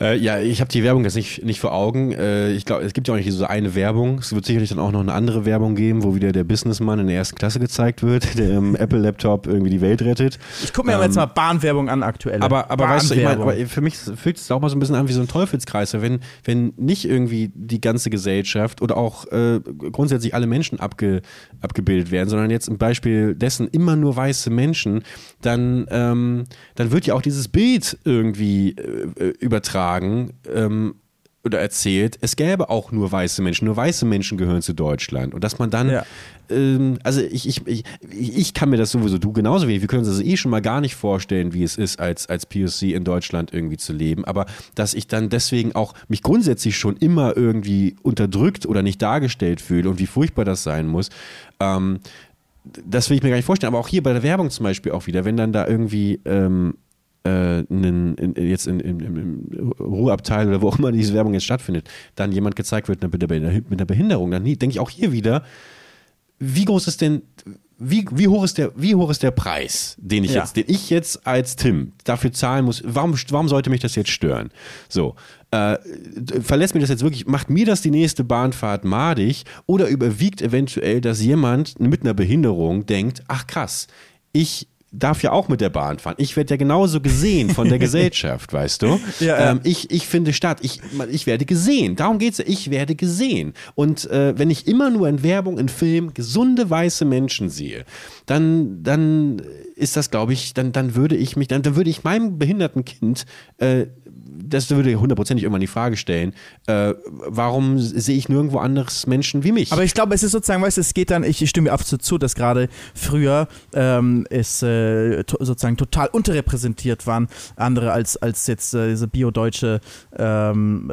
Äh, ja, ich habe die Werbung jetzt nicht, nicht vor Augen. Äh, ich glaube, es gibt ja auch nicht so eine Werbung. Es wird sicherlich dann auch noch eine andere Werbung geben, wo wieder der Businessman in der ersten Klasse gezeigt wird, <laughs> der im Apple-Laptop irgendwie die Welt rettet. Ich gucke mir ähm, jetzt mal Bahnwerbung an aktuell. Aber, aber weißt du, ich mein, aber für mich fühlt es auch mal so ein bisschen an wie so ein Teufelskreis. Wenn, wenn nicht irgendwie die ganze Gesellschaft oder auch äh, grundsätzlich alle Menschen abge, abgebildet werden, sondern jetzt im Beispiel dessen immer nur weiße Menschen, dann, ähm, dann wird ja auch dieses Bild irgendwie äh, übertragen. Ähm, oder erzählt, es gäbe auch nur weiße Menschen, nur weiße Menschen gehören zu Deutschland. Und dass man dann, ja. ähm, also ich, ich, ich, ich kann mir das sowieso, du genauso wenig, wir können uns das eh schon mal gar nicht vorstellen, wie es ist, als, als POC in Deutschland irgendwie zu leben. Aber dass ich dann deswegen auch mich grundsätzlich schon immer irgendwie unterdrückt oder nicht dargestellt fühle und wie furchtbar das sein muss, ähm, das will ich mir gar nicht vorstellen. Aber auch hier bei der Werbung zum Beispiel auch wieder, wenn dann da irgendwie ähm, äh, einen, in, jetzt in, in, im Ruheabteil oder wo auch immer diese Werbung jetzt stattfindet, dann jemand gezeigt wird mit einer Behinderung, dann denke ich auch hier wieder, wie groß ist denn, wie, wie, hoch ist der, wie hoch ist der Preis, den ich Ja. jetzt, den ich jetzt als Tim dafür zahlen muss? Warum, warum sollte mich das jetzt stören? So. Äh, verlässt mir das jetzt wirklich, macht mir das die nächste Bahnfahrt madig oder überwiegt eventuell, dass jemand mit einer Behinderung denkt, ach krass, ich darf ja auch mit der Bahn fahren. Ich werde ja genauso gesehen von der <laughs> Gesellschaft, weißt du? Ja, ähm, ich, ich finde statt. Ich, ich werde gesehen. Darum geht's. ja. Ich werde gesehen. Und äh, wenn ich immer nur in Werbung, in Filmen gesunde weiße Menschen sehe, dann, dann ist das, glaube ich, dann, dann würde ich mich, dann, dann würde ich meinem behinderten Kind, äh, das würde hundertprozentig irgendwann die Frage stellen, äh, warum sehe ich nirgendwo anderes Menschen wie mich? Aber ich glaube, es ist sozusagen, weißt du, es geht dann, ich stimme mir absolut zu, dass gerade früher ähm, es äh, to sozusagen total unterrepräsentiert waren, andere als, als jetzt äh, diese biodeutsche ähm,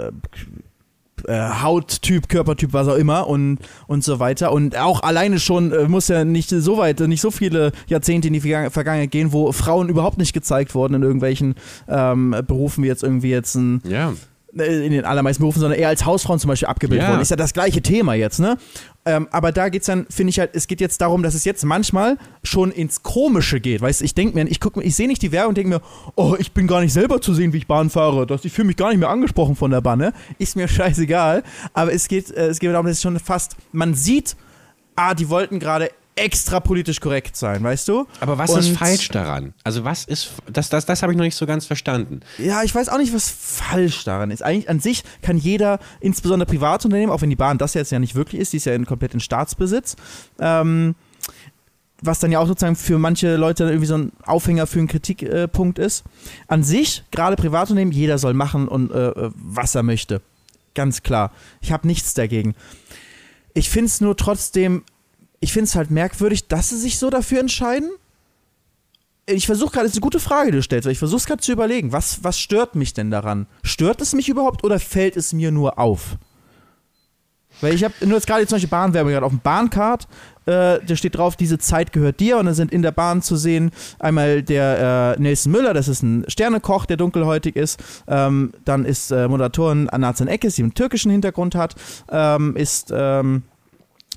äh, Hauttyp, Körpertyp, was auch immer und, und so weiter. Und auch alleine schon äh, muss ja nicht so weit, nicht so viele Jahrzehnte in die Vergang- Vergangenheit gehen, wo Frauen überhaupt nicht gezeigt wurden in irgendwelchen ähm, Berufen, wie jetzt irgendwie jetzt ein ja. Äh, in den allermeisten Berufen, sondern eher als Hausfrauen zum Beispiel abgebildet Ja. wurden. Ist ja das gleiche Thema jetzt, ne? Ähm, aber da geht's dann, finde ich halt, es geht jetzt darum, dass es jetzt manchmal schon ins Komische geht. Weißt du, ich denke mir, ich ich sehe nicht die Werbung und denke mir, oh, ich bin gar nicht selber zu sehen, wie ich Bahn fahre. Das, ich fühle mich gar nicht mehr angesprochen von der Bahn, ne? Ist mir scheißegal. Aber es geht, äh, es geht darum, dass es schon fast, man sieht, ah, die wollten gerade extra politisch korrekt sein, weißt du? Aber was Und- ist falsch daran? Also was ist, das, das, das habe ich noch nicht so ganz verstanden. Ja, ich weiß auch nicht, was falsch daran ist. Eigentlich an sich kann jeder, insbesondere Privatunternehmen, auch wenn die Bahn das jetzt ja nicht wirklich ist, die ist ja in, komplett in Staatsbesitz, ähm, was dann ja auch sozusagen für manche Leute irgendwie so ein Aufhänger für einen Kritikpunkt ist. An sich, gerade Privatunternehmen, jeder soll machen und äh, äh, was er möchte. Ganz klar. Ich habe nichts dagegen. Ich finde es nur trotzdem, ich finde es halt merkwürdig, dass sie sich so dafür entscheiden ich versuche gerade, das ist eine gute Frage, die du stellst, weil ich versuche es gerade zu überlegen, was, was stört mich denn daran? Stört es mich überhaupt oder fällt es mir nur auf? Weil ich habe nur jetzt gerade zum Beispiel Bahnwerbung gerade auf dem Bahncard, äh, da steht drauf, diese Zeit gehört dir und dann sind in der Bahn zu sehen einmal der äh, Nelson Müller, das ist ein Sternekoch, der dunkelhäutig ist, ähm, dann ist äh, Moderatorin Anazan Ekes, die einen türkischen Hintergrund hat, ähm, ist, ähm,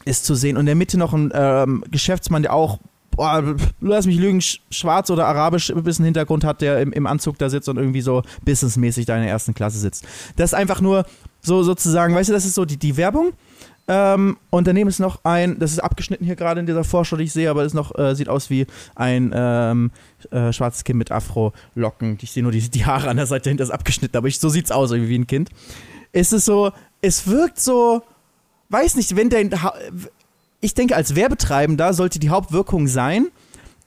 ist zu sehen und in der Mitte noch ein ähm, Geschäftsmann, der auch boah, lass mich lügen, sch- schwarz oder arabisch ein bisschen Hintergrund hat, der im, im Anzug da sitzt und irgendwie so businessmäßig da in der ersten Klasse sitzt. Das ist einfach nur so sozusagen, weißt du, das ist so die, die Werbung. Ähm, und daneben ist noch ein, das ist abgeschnitten hier gerade in dieser Vorschau, die ich sehe, aber ist noch, äh, sieht aus wie ein ähm, äh, schwarzes Kind mit Afro-Locken. Ich sehe nur die, die Haare an der Seite dahinter ist abgeschnitten, aber ich, so sieht's aus, irgendwie wie ein Kind. Es ist so, es wirkt so, weiß nicht, wenn der, Ha- ich denke, als Werbetreibender sollte die Hauptwirkung sein,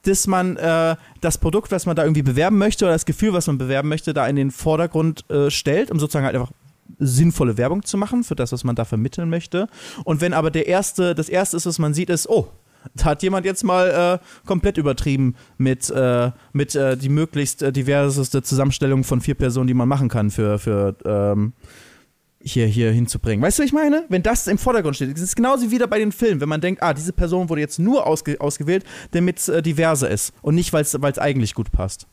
dass man äh, das Produkt, was man da irgendwie bewerben möchte oder das Gefühl, was man bewerben möchte, da in den Vordergrund äh, stellt, um sozusagen halt einfach sinnvolle Werbung zu machen für das, was man da vermitteln möchte. Und wenn aber der erste, das erste ist, was man sieht, ist, oh, da hat jemand jetzt mal äh, komplett übertrieben mit, äh, mit äh, die möglichst äh, diverseste Zusammenstellung von vier Personen, die man machen kann für, für ähm, hier, hier hinzubringen. Weißt du, was ich meine? Wenn das im Vordergrund steht, das ist genauso wie wieder bei den Filmen, wenn man denkt, ah, diese Person wurde jetzt nur ausge ausgewählt, damit es äh, diverser ist und nicht, weil es eigentlich gut passt.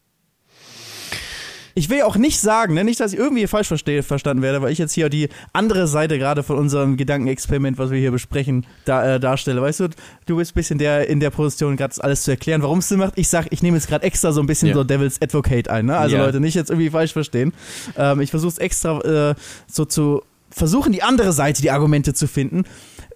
Ich will auch nicht sagen, ne, nicht, dass ich irgendwie falsch verstehe, verstanden werde, weil ich jetzt hier die andere Seite gerade von unserem Gedankenexperiment, was wir hier besprechen, da, äh, darstelle. Weißt du, du bist ein bisschen der in der Position, gerade alles zu erklären, warum es Sinn macht. Ich sag, ich nehme jetzt gerade extra so ein bisschen Ja. so Devil's Advocate ein, ne? Also Ja. Leute, nicht jetzt irgendwie falsch verstehen. Ähm, ich versuche es extra äh, so zu versuchen, die andere Seite, die Argumente zu finden.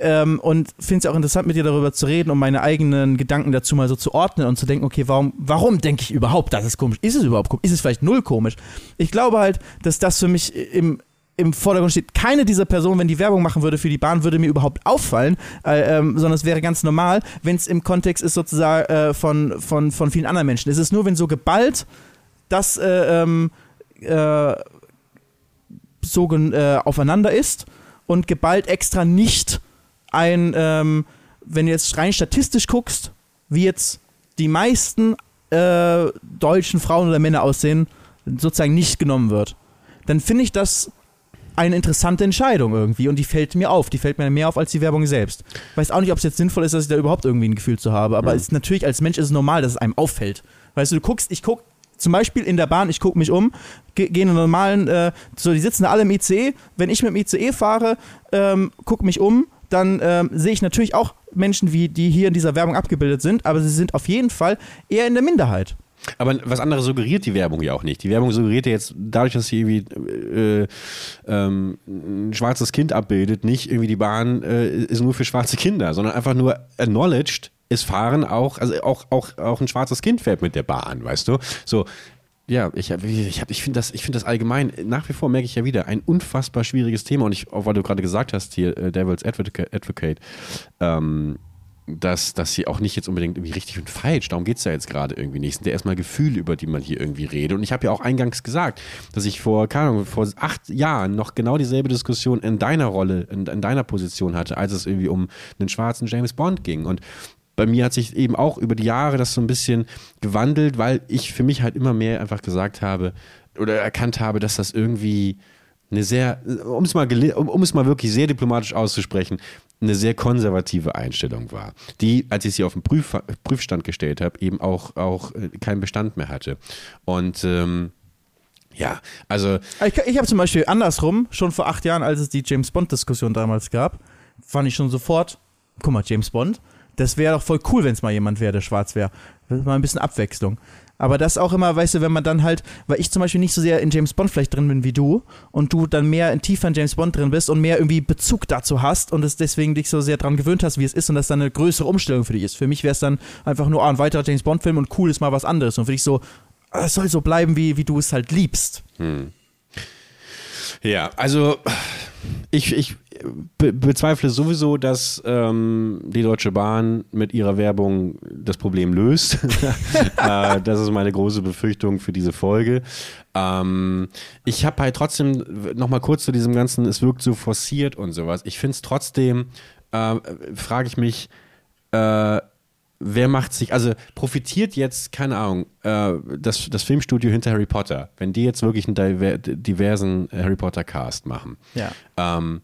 Ähm, und finde es auch interessant, mit dir darüber zu reden, um meine eigenen Gedanken dazu mal so zu ordnen und zu denken, okay, warum, warum denke ich überhaupt, das ist komisch? Ist es überhaupt komisch? Ist es vielleicht null komisch? Ich glaube halt, dass das für mich im, im Vordergrund steht. Keine dieser Personen, wenn die Werbung machen würde für die Bahn, würde mir überhaupt auffallen, äh, ähm, sondern es wäre ganz normal, wenn es im Kontext ist sozusagen äh, von, von, von vielen anderen Menschen. Es ist nur, wenn so geballt das äh, ähm, äh, so äh, aufeinander ist und geballt extra nicht ein, ähm, wenn du jetzt rein statistisch guckst, wie jetzt die meisten äh, deutschen Frauen oder Männer aussehen, sozusagen nicht genommen wird, dann finde ich das eine interessante Entscheidung irgendwie und die fällt mir auf. Die fällt mir mehr auf als die Werbung selbst. Weiß auch nicht, ob es jetzt sinnvoll ist, dass ich da überhaupt irgendwie ein Gefühl zu habe, aber es ist natürlich als Mensch ist es normal, dass es einem auffällt. Weißt du, du guckst, ich guck zum Beispiel in der Bahn, ich gucke mich um, ge- gehe in einen normalen, äh, so die sitzen alle im ICE. Wenn ich mit dem ICE fahre, ähm, gucke mich um, dann ähm, sehe ich natürlich auch Menschen, wie die hier in dieser Werbung abgebildet sind, aber sie sind auf jeden Fall eher in der Minderheit. Aber was anderes suggeriert die Werbung ja auch nicht. Die Werbung suggeriert ja jetzt, dadurch, dass sie irgendwie äh, ähm, ein schwarzes Kind abbildet, nicht irgendwie die Bahn äh, ist nur für schwarze Kinder, sondern einfach nur acknowledged, es fahren auch, also auch, auch, auch ein schwarzes Kind fährt mit der Bahn, weißt du? So, ja, ich, ich, ich finde das, find das allgemein, nach wie vor merke ich ja wieder, ein unfassbar schwieriges Thema. Und ich, auch weil du gerade gesagt hast, hier, äh, Devil's Advocate, Advocate ähm, dass, dass sie auch nicht jetzt unbedingt irgendwie richtig und falsch, darum geht es ja jetzt gerade irgendwie nicht. Es sind ja erstmal Gefühle, über die man hier irgendwie redet. Und ich habe ja auch eingangs gesagt, dass ich vor, keine Ahnung, vor acht Jahren noch genau dieselbe Diskussion in deiner Rolle, in, in deiner Position hatte, als es irgendwie um einen schwarzen James Bond ging. Und bei mir hat sich eben auch über die Jahre das so ein bisschen gewandelt, weil ich für mich halt immer mehr einfach gesagt habe oder erkannt habe, dass das irgendwie eine sehr, um es mal, um, um es mal wirklich sehr diplomatisch auszusprechen, eine sehr konservative Einstellung war, die, als ich sie auf den Prüf, Prüfstand gestellt habe, eben auch, auch äh, keinen Bestand mehr hatte. Und ähm, ja, also. Ich, ich habe zum Beispiel andersrum, schon vor acht Jahren, als es die James Bond-Diskussion damals gab, fand ich schon sofort, guck mal, James Bond, das wäre doch voll cool, wenn es mal jemand wäre, der schwarz wäre. Mal ein bisschen Abwechslung. Aber das auch immer, weißt du, wenn man dann halt, weil ich zum Beispiel nicht so sehr in James Bond vielleicht drin bin wie du und du dann mehr in tiefer in James Bond drin bist und mehr irgendwie Bezug dazu hast und es deswegen dich so sehr dran gewöhnt hast, wie es ist und das dann eine größere Umstellung für dich ist. Für mich wäre es dann einfach nur, ah, ein weiterer James Bond-Film und cool ist mal was anderes und für dich so, ah, es soll so bleiben, wie, wie du es halt liebst. Hm. Ja, also ich, ich be bezweifle sowieso, dass ähm, die Deutsche Bahn mit ihrer Werbung das Problem löst. <laughs> äh, das ist meine große Befürchtung für diese Folge. Ähm, ich habe halt trotzdem noch mal kurz zu diesem ganzen, es wirkt so forciert und sowas. Ich finde es trotzdem, äh, frage ich mich, äh, wer macht sich, also profitiert jetzt, keine Ahnung, äh, das, das Filmstudio hinter Harry Potter, wenn die jetzt wirklich einen diversen Harry Potter Cast machen, ja. ähm,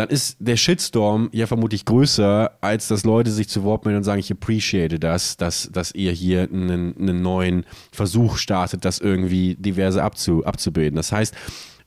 dann ist der Shitstorm ja vermutlich größer, als dass Leute sich zu Wort melden und sagen, ich appreciate das, dass, dass ihr hier einen, einen neuen Versuch startet, das irgendwie diverse abzu, abzubilden. Das heißt,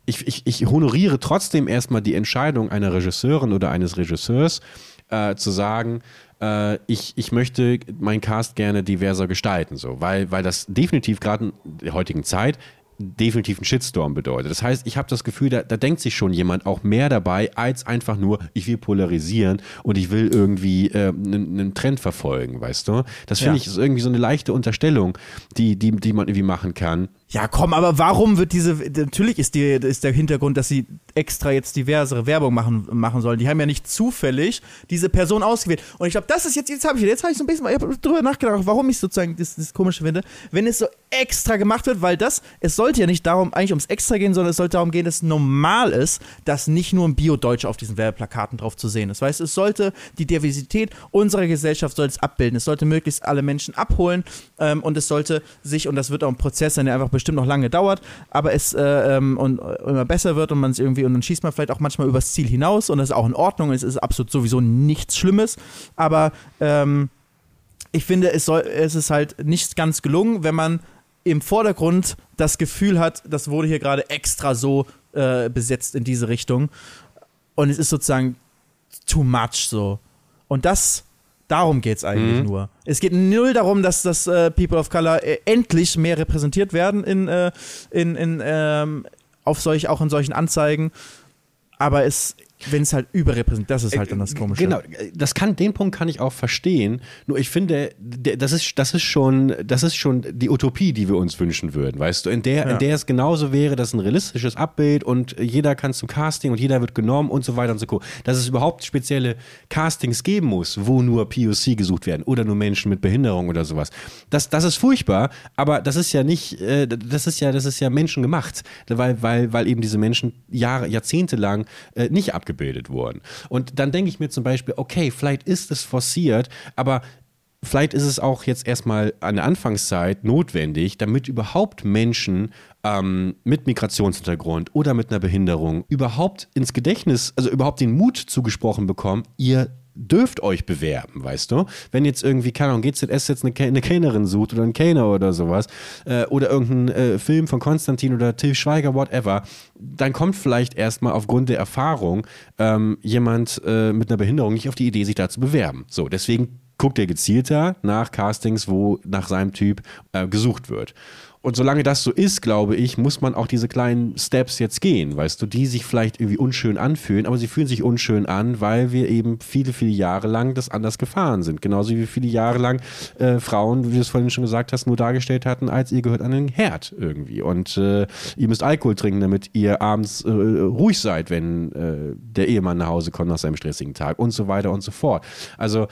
ich, ich, ich honoriere trotzdem erstmal die Entscheidung einer Regisseurin oder eines Regisseurs, äh, zu sagen, äh, ich, ich möchte meinen Cast gerne diverser gestalten, so, weil, weil das definitiv gerade in der heutigen Zeit definitiv einen Shitstorm bedeutet. Das heißt, ich habe das Gefühl, da, da denkt sich schon jemand auch mehr dabei, als einfach nur, ich will polarisieren und ich will irgendwie äh, einen, einen Trend verfolgen, weißt du? Das finde ja. ich ist irgendwie so eine leichte Unterstellung, die, die, die man irgendwie machen kann. Ja, komm, aber warum wird diese. Natürlich ist, die, ist der Hintergrund, dass sie extra jetzt diversere Werbung machen, machen sollen. Die haben ja nicht zufällig diese Person ausgewählt. Und ich glaube, das ist jetzt, jetzt habe ich, jetzt habe ich so ein bisschen drüber nachgedacht, warum ich sozusagen das, das Komische finde, wenn es so extra gemacht wird, weil das, es sollte ja nicht darum, eigentlich ums Extra gehen, sondern es sollte darum gehen, dass es normal ist, dass nicht nur ein Bio-Deutsche auf diesen Werbeplakaten drauf zu sehen ist. Weißt es sollte die Diversität unserer Gesellschaft soll es abbilden. Es sollte möglichst alle Menschen abholen ähm, und es sollte sich, und das wird auch ein Prozess sein, der einfach bestimmt noch lange dauert, aber es äh, ähm, und, äh, immer besser wird und man es irgendwie, und dann schießt man vielleicht auch manchmal übers Ziel hinaus und das ist auch in Ordnung, es ist absolut sowieso nichts Schlimmes, aber ähm, ich finde, es, soll, es ist halt nicht ganz gelungen, wenn man im Vordergrund das Gefühl hat, das wurde hier gerade extra so äh, besetzt in diese Richtung. Und es ist sozusagen too much so. Und das Darum geht es eigentlich mhm. nur. Es geht null darum, dass das äh, People of Color äh, endlich mehr repräsentiert werden in, äh, in, in ähm, auf solch, auch in solchen Anzeigen. Aber es, wenn es halt überrepräsentiert, das ist halt dann das Komische. Genau, das kann, den Punkt kann ich auch verstehen. Nur ich finde, das ist, das ist schon, das ist schon die Utopie, die wir uns wünschen würden, weißt du, in der, ja. in der es genauso wäre, dass ein realistisches Abbild und jeder kann zum Casting und jeder wird genommen und so weiter und so fort. Dass es überhaupt spezielle Castings geben muss, wo nur POC gesucht werden oder nur Menschen mit Behinderung oder sowas. Das, das ist furchtbar, aber das ist ja nicht, äh, das ist ja, das ist ja menschengemacht, weil, weil, weil eben diese Menschen Jahre, Jahrzehnte lang äh, nicht abgebildet abgebildet wurden. Und dann denke ich mir zum Beispiel, okay, vielleicht ist es forciert, aber vielleicht ist es auch jetzt erstmal an der Anfangszeit notwendig, damit überhaupt Menschen ähm, mit Migrationshintergrund oder mit einer Behinderung überhaupt ins Gedächtnis, also überhaupt den Mut zugesprochen bekommen, ihr dürft euch bewerben, weißt du? Wenn jetzt irgendwie, keine Ahnung, GZS jetzt eine, Kellnerin sucht oder einen Kellner oder sowas, äh, oder irgendein äh, Film von Konstantin oder Till Schweiger, whatever, dann kommt vielleicht erstmal aufgrund der Erfahrung ähm, jemand äh, mit einer Behinderung nicht auf die Idee, sich da zu bewerben. So, deswegen guckt er gezielter nach Castings, wo nach seinem Typ äh, gesucht wird. Und solange das so ist, glaube ich, muss man auch diese kleinen Steps jetzt gehen, weißt du, die sich vielleicht irgendwie unschön anfühlen, aber sie fühlen sich unschön an, weil wir eben viele, viele Jahre lang das anders gefahren sind. Genauso wie viele Jahre lang äh, Frauen, wie du es vorhin schon gesagt hast, nur dargestellt hatten, als ihr gehört an den Herd irgendwie. Und äh, ihr müsst Alkohol trinken, damit ihr abends äh, ruhig seid, wenn äh, der Ehemann nach Hause kommt nach seinem stressigen Tag und so weiter und so fort. Also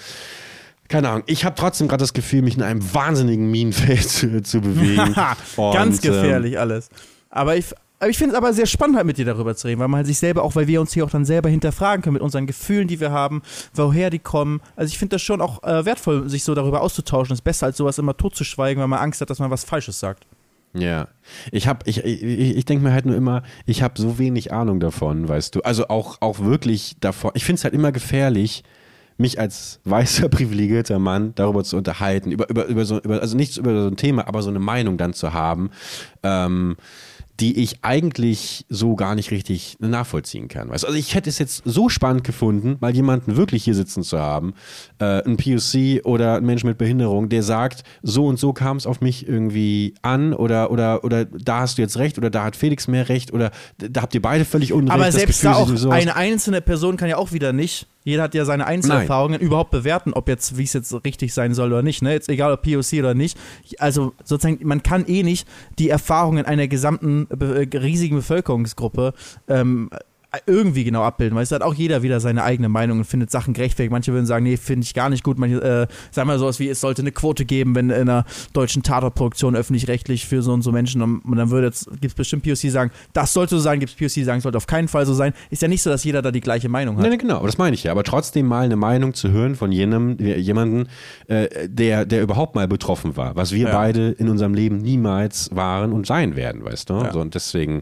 keine Ahnung, ich habe trotzdem gerade das Gefühl, mich in einem wahnsinnigen Minenfeld <laughs> zu, zu bewegen. <laughs> Ganz und, gefährlich ähm, alles. Aber ich, ich finde es aber sehr spannend, halt mit dir darüber zu reden, weil man halt sich selber auch, weil wir uns hier auch dann selber hinterfragen können mit unseren Gefühlen, die wir haben, woher die kommen. Also ich finde das schon auch äh, wertvoll, sich so darüber auszutauschen. Es ist besser, als sowas immer totzuschweigen, weil man Angst hat, dass man was Falsches sagt. Ja, ich habe, ich, ich, ich denke mir halt nur immer, ich habe so wenig Ahnung davon, weißt du. Also auch, auch wirklich davon. Ich finde es halt immer gefährlich, mich als weißer, <laughs> privilegierter Mann darüber zu unterhalten, über, über, über so, über, also nichts über so ein Thema, aber so eine Meinung dann zu haben, ähm, die ich eigentlich so gar nicht richtig nachvollziehen kann. Weißt? Also ich hätte es jetzt so spannend gefunden, mal jemanden wirklich hier sitzen zu haben, äh, ein POC oder ein Mensch mit Behinderung, der sagt, so und so kam es auf mich irgendwie an oder, oder, oder da hast du jetzt recht oder da hat Felix mehr recht oder da habt ihr beide völlig unrecht. Aber selbst da auch eine einzelne Person kann ja auch wieder nicht jeder hat ja seine Einzelerfahrungen Nein. überhaupt bewerten, ob jetzt, wie es jetzt richtig sein soll oder nicht. Ne? Jetzt egal ob POC oder nicht. Also sozusagen, man kann eh nicht die Erfahrungen einer gesamten äh, riesigen Bevölkerungsgruppe ähm, irgendwie genau abbilden, weil es hat auch jeder wieder seine eigene Meinung und findet Sachen gerechtfertigt. Manche würden sagen, nee, finde ich gar nicht gut. Manche äh, sagen mal sowas wie, es sollte eine Quote geben, wenn in einer deutschen Tatortproduktion öffentlich-rechtlich für so und so Menschen und, und dann würde jetzt, gibt es bestimmt POC sagen, das sollte so sein, gibt es POC sagen, sollte auf keinen Fall so sein. Ist ja nicht so, dass jeder da die gleiche Meinung hat. Nee, nee genau, aber das meine ich ja. Aber trotzdem mal eine Meinung zu hören von jenem, jemanden, äh, der, der überhaupt mal betroffen war, was wir ja. beide in unserem Leben niemals waren und sein werden, weißt du? Ja. So, und deswegen,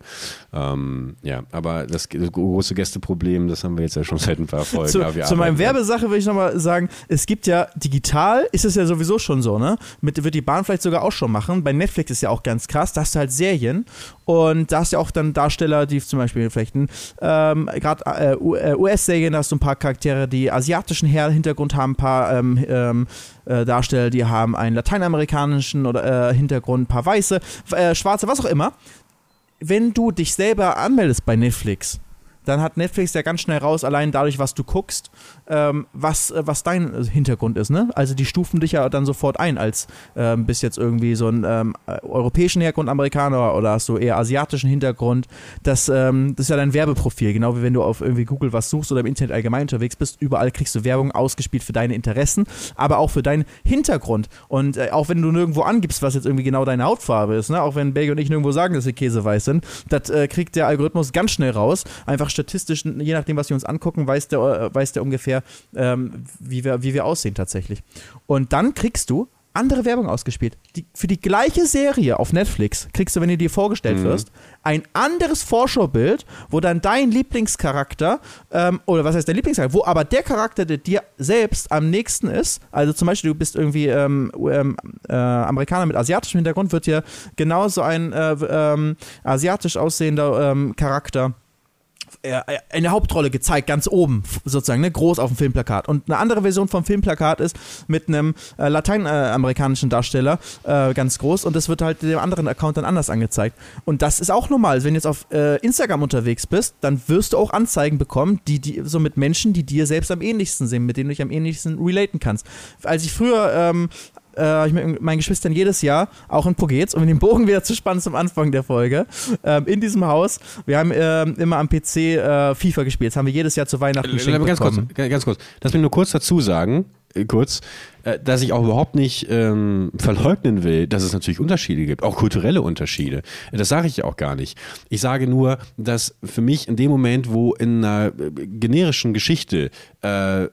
ähm, ja, aber das, das große Gästeproblem, das haben wir jetzt ja schon seit ein paar Folgen. zu, zu meinem Werbesache will ich nochmal sagen, es gibt ja digital, ist es ja sowieso schon so, ne? Mit, wird die Bahn vielleicht sogar auch schon machen. Bei Netflix ist ja auch ganz krass, da hast du halt Serien und da hast du ja auch dann Darsteller, die zum Beispiel vielleicht ähm, gerade äh, US-Serien, da hast du ein paar Charaktere, die asiatischen Hintergrund haben, ein paar ähm, ähm, äh, Darsteller, die haben einen lateinamerikanischen oder äh, Hintergrund, ein paar weiße, äh, schwarze, was auch immer wenn du dich selber anmeldest bei Netflix, dann hat Netflix ja ganz schnell raus, allein dadurch, was du guckst, ähm, was, äh, was dein Hintergrund ist. Ne? Also die stufen dich ja dann sofort ein als ähm, bist jetzt irgendwie so ein ähm, europäischen Herkunft Amerikaner oder hast du eher asiatischen Hintergrund. Das, ähm, das ist ja dein Werbeprofil, genau wie wenn du auf irgendwie Google was suchst oder im Internet allgemein unterwegs bist. Überall kriegst du Werbung ausgespielt für deine Interessen, aber auch für deinen Hintergrund. Und äh, auch wenn du nirgendwo angibst, was jetzt irgendwie genau deine Hautfarbe ist, ne? auch wenn Belgi und ich nirgendwo sagen, dass wir käseweiß sind, das äh, kriegt der Algorithmus ganz schnell raus. Einfach statistisch, je nachdem, was wir uns angucken, weiß der, äh, weiß der ungefähr, ähm, wie, wir, wie wir aussehen tatsächlich. Und dann kriegst du andere Werbung ausgespielt. Die, für die gleiche Serie auf Netflix kriegst du, wenn du dir vorgestellt mhm. wirst, ein anderes Vorschaubild, wo dann dein Lieblingscharakter, ähm, oder was heißt dein Lieblingscharakter, wo aber der Charakter, der dir selbst am nächsten ist, also zum Beispiel du bist irgendwie ähm, ähm, äh, Amerikaner mit asiatischem Hintergrund, wird dir genauso ein äh, ähm, asiatisch aussehender ähm, Charakter eine Hauptrolle gezeigt, ganz oben, sozusagen, ne, groß auf dem Filmplakat. Und eine andere Version vom Filmplakat ist mit einem äh, lateinamerikanischen Darsteller äh, ganz groß und das wird halt dem anderen Account dann anders angezeigt. Und das ist auch normal. Wenn du jetzt auf äh, Instagram unterwegs bist, dann wirst du auch Anzeigen bekommen, die, die so mit Menschen, die dir selbst am ähnlichsten sind, mit denen du dich am ähnlichsten relaten kannst. Als ich früher ähm, äh, ich mit meinen Geschwistern jedes Jahr auch in Pogets, um den Bogen wieder zu spannen zum Anfang der Folge, ähm, in diesem Haus. Wir haben ähm, immer am PC äh, FIFA gespielt. Das haben wir jedes Jahr zu Weihnachten geschenkt ganz bekommen. Kurz, ganz kurz, lass mich nur kurz dazu sagen, äh, kurz, dass ich auch überhaupt nicht ähm, verleugnen will, dass es natürlich Unterschiede gibt, auch kulturelle Unterschiede. Das sage ich auch gar nicht. Ich sage nur, dass für mich in dem Moment, wo in einer äh, generischen Geschichte äh,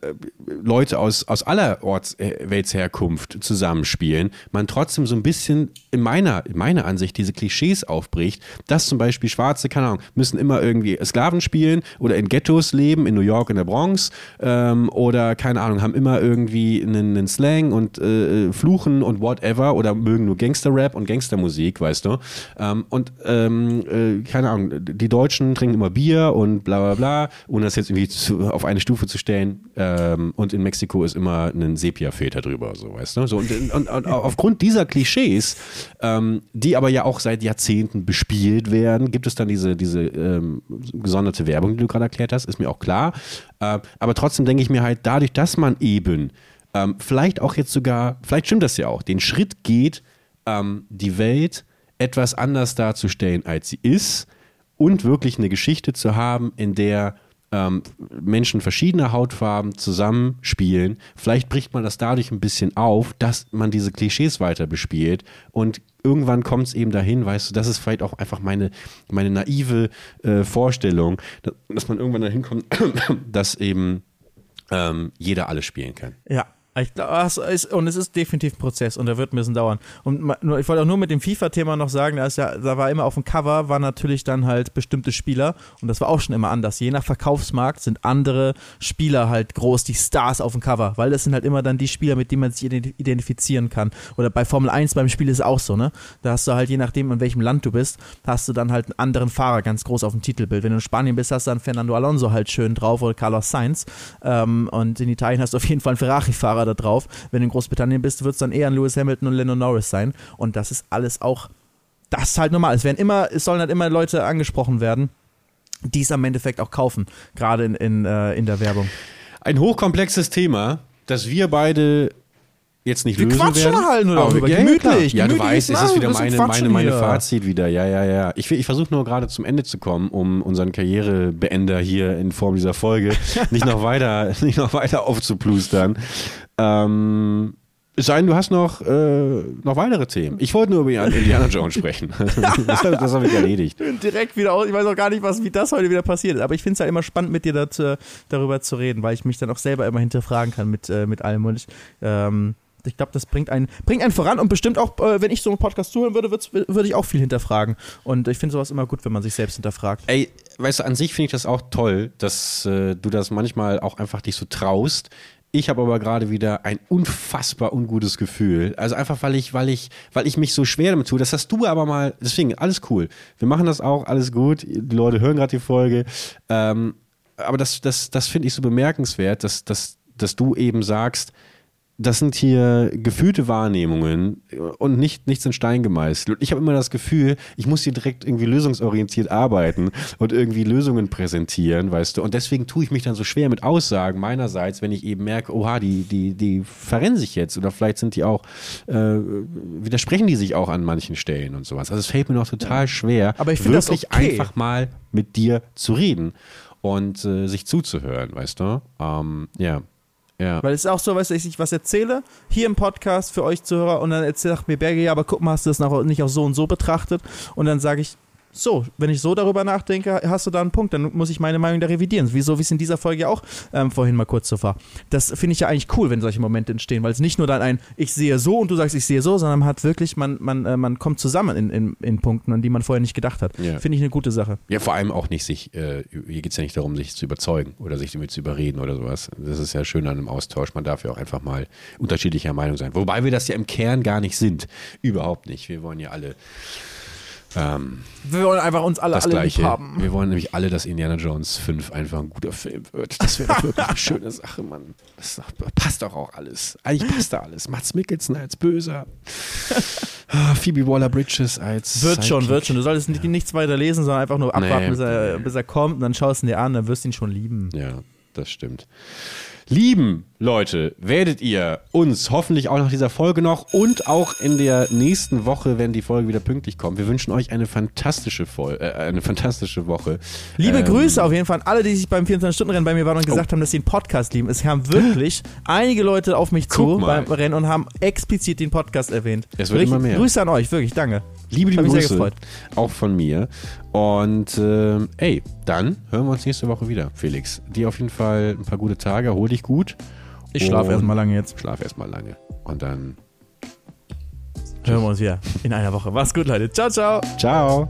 Leute aus, aus aller Ortsweltsherkunft zusammenspielen, man trotzdem so ein bisschen in meiner, in meiner Ansicht diese Klischees aufbricht, dass zum Beispiel Schwarze, keine Ahnung, müssen immer irgendwie Sklaven spielen oder in Ghettos leben, in New York, in der Bronx ähm, oder keine Ahnung, haben immer irgendwie einen, einen Slang und äh, Fluchen und whatever oder mögen nur Gangster-Rap und Gangstermusik, weißt du. Ähm, und ähm, äh, keine Ahnung, die Deutschen trinken immer Bier und bla bla bla, ohne das jetzt irgendwie zu, auf eine Stufe zu stellen. Ähm, und in Mexiko ist immer ein Sepia-Filter drüber, so weißt du. So, und, und, und aufgrund dieser Klischees, ähm, die aber ja auch seit Jahrzehnten bespielt werden, gibt es dann diese, diese ähm, gesonderte Werbung, die du gerade erklärt hast, ist mir auch klar. Äh, aber trotzdem denke ich mir halt, dadurch, dass man eben ähm, vielleicht auch jetzt sogar, vielleicht stimmt das ja auch, den Schritt geht, ähm, die Welt etwas anders darzustellen, als sie ist und wirklich eine Geschichte zu haben, in der ähm, Menschen verschiedener Hautfarben zusammenspielen. Vielleicht bricht man das dadurch ein bisschen auf, dass man diese Klischees weiter bespielt und irgendwann kommt es eben dahin, weißt du, das ist vielleicht auch einfach meine, meine naive äh, Vorstellung, dass, man irgendwann dahin kommt, <coughs> dass eben ähm, jeder alles spielen kann. Ja, ich glaub, und es ist definitiv ein Prozess und der wird ein bisschen dauern. Und ich wollte auch nur mit dem FIFA-Thema noch sagen, da, ja, da war immer auf dem Cover, waren natürlich dann halt bestimmte Spieler und das war auch schon immer anders. Je nach Verkaufsmarkt sind andere Spieler halt groß, die Stars auf dem Cover, weil das sind halt immer dann die Spieler, mit denen man sich identifizieren kann. Oder bei Formel 1 beim Spiel ist es auch so, ne? Da hast du halt, je nachdem, in welchem Land du bist, hast du dann halt einen anderen Fahrer ganz groß auf dem Titelbild. Wenn du in Spanien bist, hast du dann Fernando Alonso halt schön drauf oder Carlos Sainz. Ähm, und in Italien hast du auf jeden Fall einen Ferrari-Fahrer da drauf. Wenn du in Großbritannien bist, wird es dann eher ein Lewis Hamilton und Lennon Norris sein. Und das ist alles auch, das ist halt normal. Es werden immer, es sollen halt immer Leute angesprochen werden, die es am Endeffekt auch kaufen, gerade in, in, äh, in der Werbung. Ein hochkomplexes Thema, das wir beide jetzt nicht wir lösen quatschen werden. halt nur darüber. ja, gemütlich. Ja, gemütlich du weißt, es ist wieder meine, meine, meine hier. Fazit wieder. Ja, ja, ja. Ich, ich versuche nur gerade zum Ende zu kommen, um unseren Karrierebeender hier in Form dieser Folge <laughs> nicht noch weiter, nicht noch weiter aufzuplustern. Ähm, es sei denn, du hast noch, äh, noch weitere Themen. Ich wollte nur über Indiana Jones sprechen. <laughs> das, habe ich erledigt. <laughs> Direkt wieder aus. Ich weiß auch gar nicht, was, wie das heute wieder passiert ist. Aber ich finde es halt immer spannend, mit dir das, äh, darüber zu reden, weil ich mich dann auch selber immer hinterfragen kann mit, äh, mit allem. Und ich, ähm, ich glaube, das bringt einen, bringt einen voran und bestimmt auch, äh, wenn ich so einen Podcast zuhören würde, würde ich auch viel hinterfragen. Und ich finde sowas immer gut, wenn man sich selbst hinterfragt. Ey, weißt du, an sich finde ich das auch toll, dass äh, du das manchmal auch einfach dich so traust. Ich habe aber gerade wieder ein unfassbar ungutes Gefühl. Also einfach, weil ich, weil ich, weil ich mich so schwer damit tue. Das hast du aber mal, deswegen, alles cool. Wir machen das auch, alles gut. Die Leute hören gerade die Folge. Ähm, aber das, das, das finde ich so bemerkenswert, dass, dass, dass du eben sagst, das sind hier gefühlte Wahrnehmungen und nicht, nichts in Stein gemeißelt. Und ich habe immer das Gefühl, ich muss hier direkt irgendwie lösungsorientiert arbeiten und irgendwie Lösungen präsentieren, weißt du. Und deswegen tue ich mich dann so schwer mit Aussagen meinerseits, wenn ich eben merke, oha, die, die, die verrennen sich jetzt oder vielleicht sind die auch, äh, widersprechen die sich auch an manchen Stellen und sowas. Also es fällt mir noch total schwer, Aber ich wirklich okay. einfach mal mit dir zu reden und äh, sich zuzuhören, weißt du. Ähm, ja. Ja. Weil es ist auch so, weißt du, ich was erzähle, hier im Podcast für euch Zuhörer und dann erzählt mir Berge, ja, aber guck mal, hast du das noch nicht auch so und so betrachtet? Und dann sage ich, so, wenn ich so darüber nachdenke, hast du da einen Punkt, dann muss ich meine Meinung da revidieren. Wieso, wie es in dieser Folge auch ähm, vorhin mal kurz so war. Das finde ich ja eigentlich cool, wenn solche Momente entstehen, weil es nicht nur dann ein Ich sehe so und du sagst, ich sehe so, sondern man hat wirklich, man, man, äh, man kommt zusammen in, in, in Punkten, an die man vorher nicht gedacht hat. Ja. Finde ich eine gute Sache. Ja, vor allem auch nicht sich, äh, hier geht es ja nicht darum, sich zu überzeugen oder sich damit zu überreden oder sowas. Das ist ja schön an einem Austausch. Man darf ja auch einfach mal unterschiedlicher Meinung sein. Wobei wir das ja im Kern gar nicht sind. Überhaupt nicht. Wir wollen ja alle. Ähm, Wir wollen einfach uns alle, das alle Gleiche. lieb haben. Wir wollen nämlich alle, dass Indiana Jones 5 einfach ein guter Film wird. Das wäre wirklich eine schöne Sache, Mann. Das passt doch auch alles. Eigentlich passt da alles. Mats Mikkelsen als Böser. Ah, Phoebe Waller-Bridges als Wird schon, Sidekick. wird schon. Du solltest nicht, nichts weiter lesen, sondern einfach nur abwarten, Nee. bis, er, bis er kommt und dann schaust du ihn dir an, dann wirst du ihn schon lieben. Ja, das stimmt. Lieben Leute, werdet ihr uns hoffentlich auch nach dieser Folge noch und auch in der nächsten Woche, wenn die Folge wieder pünktlich kommt. Wir wünschen euch eine fantastische Folge, äh, eine fantastische Woche. Liebe Ähm, Grüße auf jeden Fall an alle, die sich beim 24-Stunden-Rennen bei mir waren und gesagt haben, dass sie den Podcast lieben. Es kamen wirklich einige Leute auf mich zu Guck mal. beim Rennen und haben explizit den Podcast erwähnt. Es wird Wirklich, immer mehr. Grüße an euch, wirklich, danke. Liebe, liebe mich sehr Grüße. gefreut. Auch von mir. Und ähm, ey, dann hören wir uns nächste Woche wieder, Felix. Dir auf jeden Fall ein paar gute Tage, hol dich gut. Ich schlafe erstmal lange jetzt. Schlaf erstmal lange. Und dann Hören wir uns wieder in einer Woche. Mach's gut, Leute. Ciao, ciao. ciao.